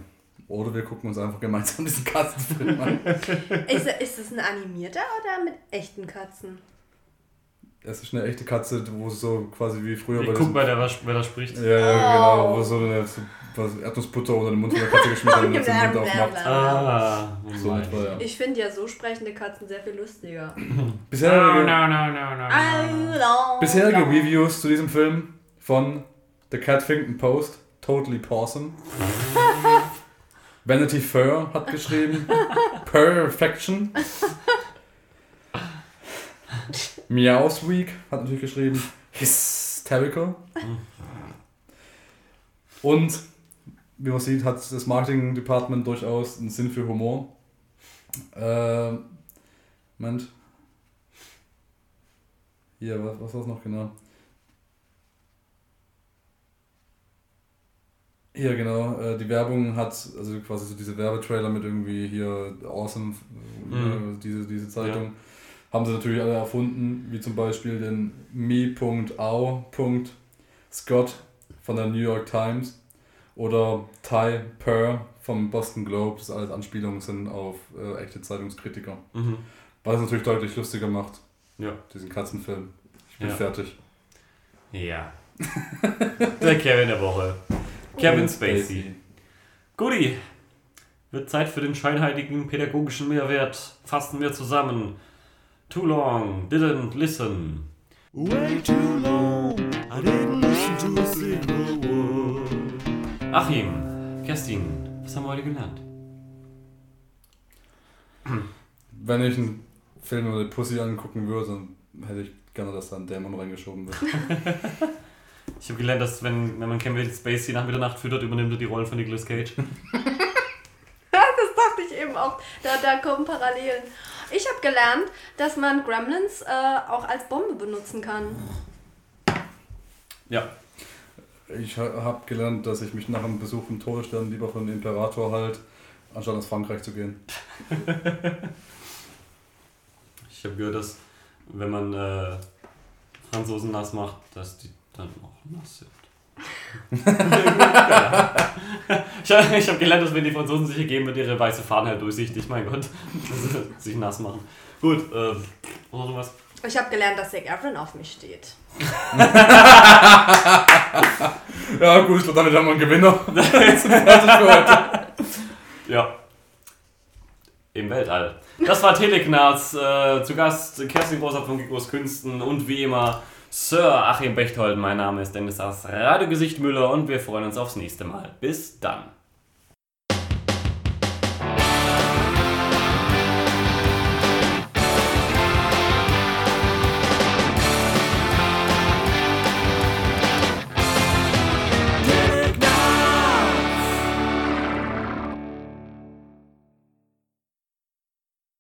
Oder wir gucken uns einfach gemeinsam diesen Katzenfilm an. Ist, ist es ein animierter oder mit echten Katzen? Es ist eine echte Katze, wo so quasi wie früher Ich bei guck diesen- mal, wer, da spricht. Ja, ja, genau, Oh. wo so eine so, was, Erdnussbutter unter den Mund von der Katze geschmissen und jetzt den Mund aufmacht. Ah, So mein. etwa, ja. Ich finde ja so sprechende Katzen sehr viel lustiger. Bisherige, no, no, no, no. Bisherige Reviews zu diesem Film von The Cat Finkton Post, Totally Pawsome. Vanity Fair hat geschrieben. Perfection. Meows Week hat natürlich geschrieben. Hysterical. Und wie man sieht, hat das Marketing Department durchaus einen Sinn für Humor. Ähm, Moment. Hier, was, was war es noch genau? Hier, genau. Äh, die Werbung hat, also quasi so diese Werbetrailer mit irgendwie hier Awesome, äh, Mhm. diese, diese Zeitung, haben sie natürlich alle erfunden, wie zum Beispiel den me.au.scott von der New York Times oder Ty Per vom Boston Globe, das alles Anspielungen sind auf äh, echte Zeitungskritiker. Mhm. Was es natürlich deutlich lustiger macht, Ja. diesen Katzenfilm. Ich bin Ja. fertig. Ja. Der Kevin der Woche. Kevin Spacey. Guti. Wird Zeit für den scheinheiligen pädagogischen Mehrwert. Fassen wir zusammen. Too long, didn't listen. Way too long, I didn't listen to a single word. Achim, Kerstin, was haben wir heute gelernt? Wenn ich einen Film über die Pussy angucken würde, dann hätte ich gerne, dass da ein Dämon reingeschoben wird. Ich habe gelernt, dass wenn, wenn man Kevin Spacey nach Mitternacht füttert, übernimmt er die Rollen von Nicolas Cage. Das dachte ich eben auch. Da, da kommen Parallelen. Ich habe gelernt, dass man Gremlins äh, auch als Bombe benutzen kann. Ja. Ich habe gelernt, dass ich mich nach einem Besuch im Todesstern lieber von dem Imperator halt, anstatt nach Frankreich zu gehen. Ich habe gehört, dass wenn man äh, Franzosen nass macht, dass die dann auch nass sind. ich habe hab gelernt, dass wenn die Franzosen sich ergeben, wird ihre weiße Fahne halt durchsichtig. Mein Gott, dass sie sich nass machen. Gut, ähm, oder noch was? Ich habe gelernt, dass Zac Efron auf mich steht. Ja gut, ich glaube, damit haben wir einen Gewinner. Fertig für heute. Ja. Im Weltall. Das war Teleknarz. Äh, zu Gast Kerstin Großer von Gigos Künsten und wie immer Sir Achim Bechtold. Mein Name ist Dennis das Radiogesicht Müller und wir freuen uns aufs nächste Mal. Bis dann.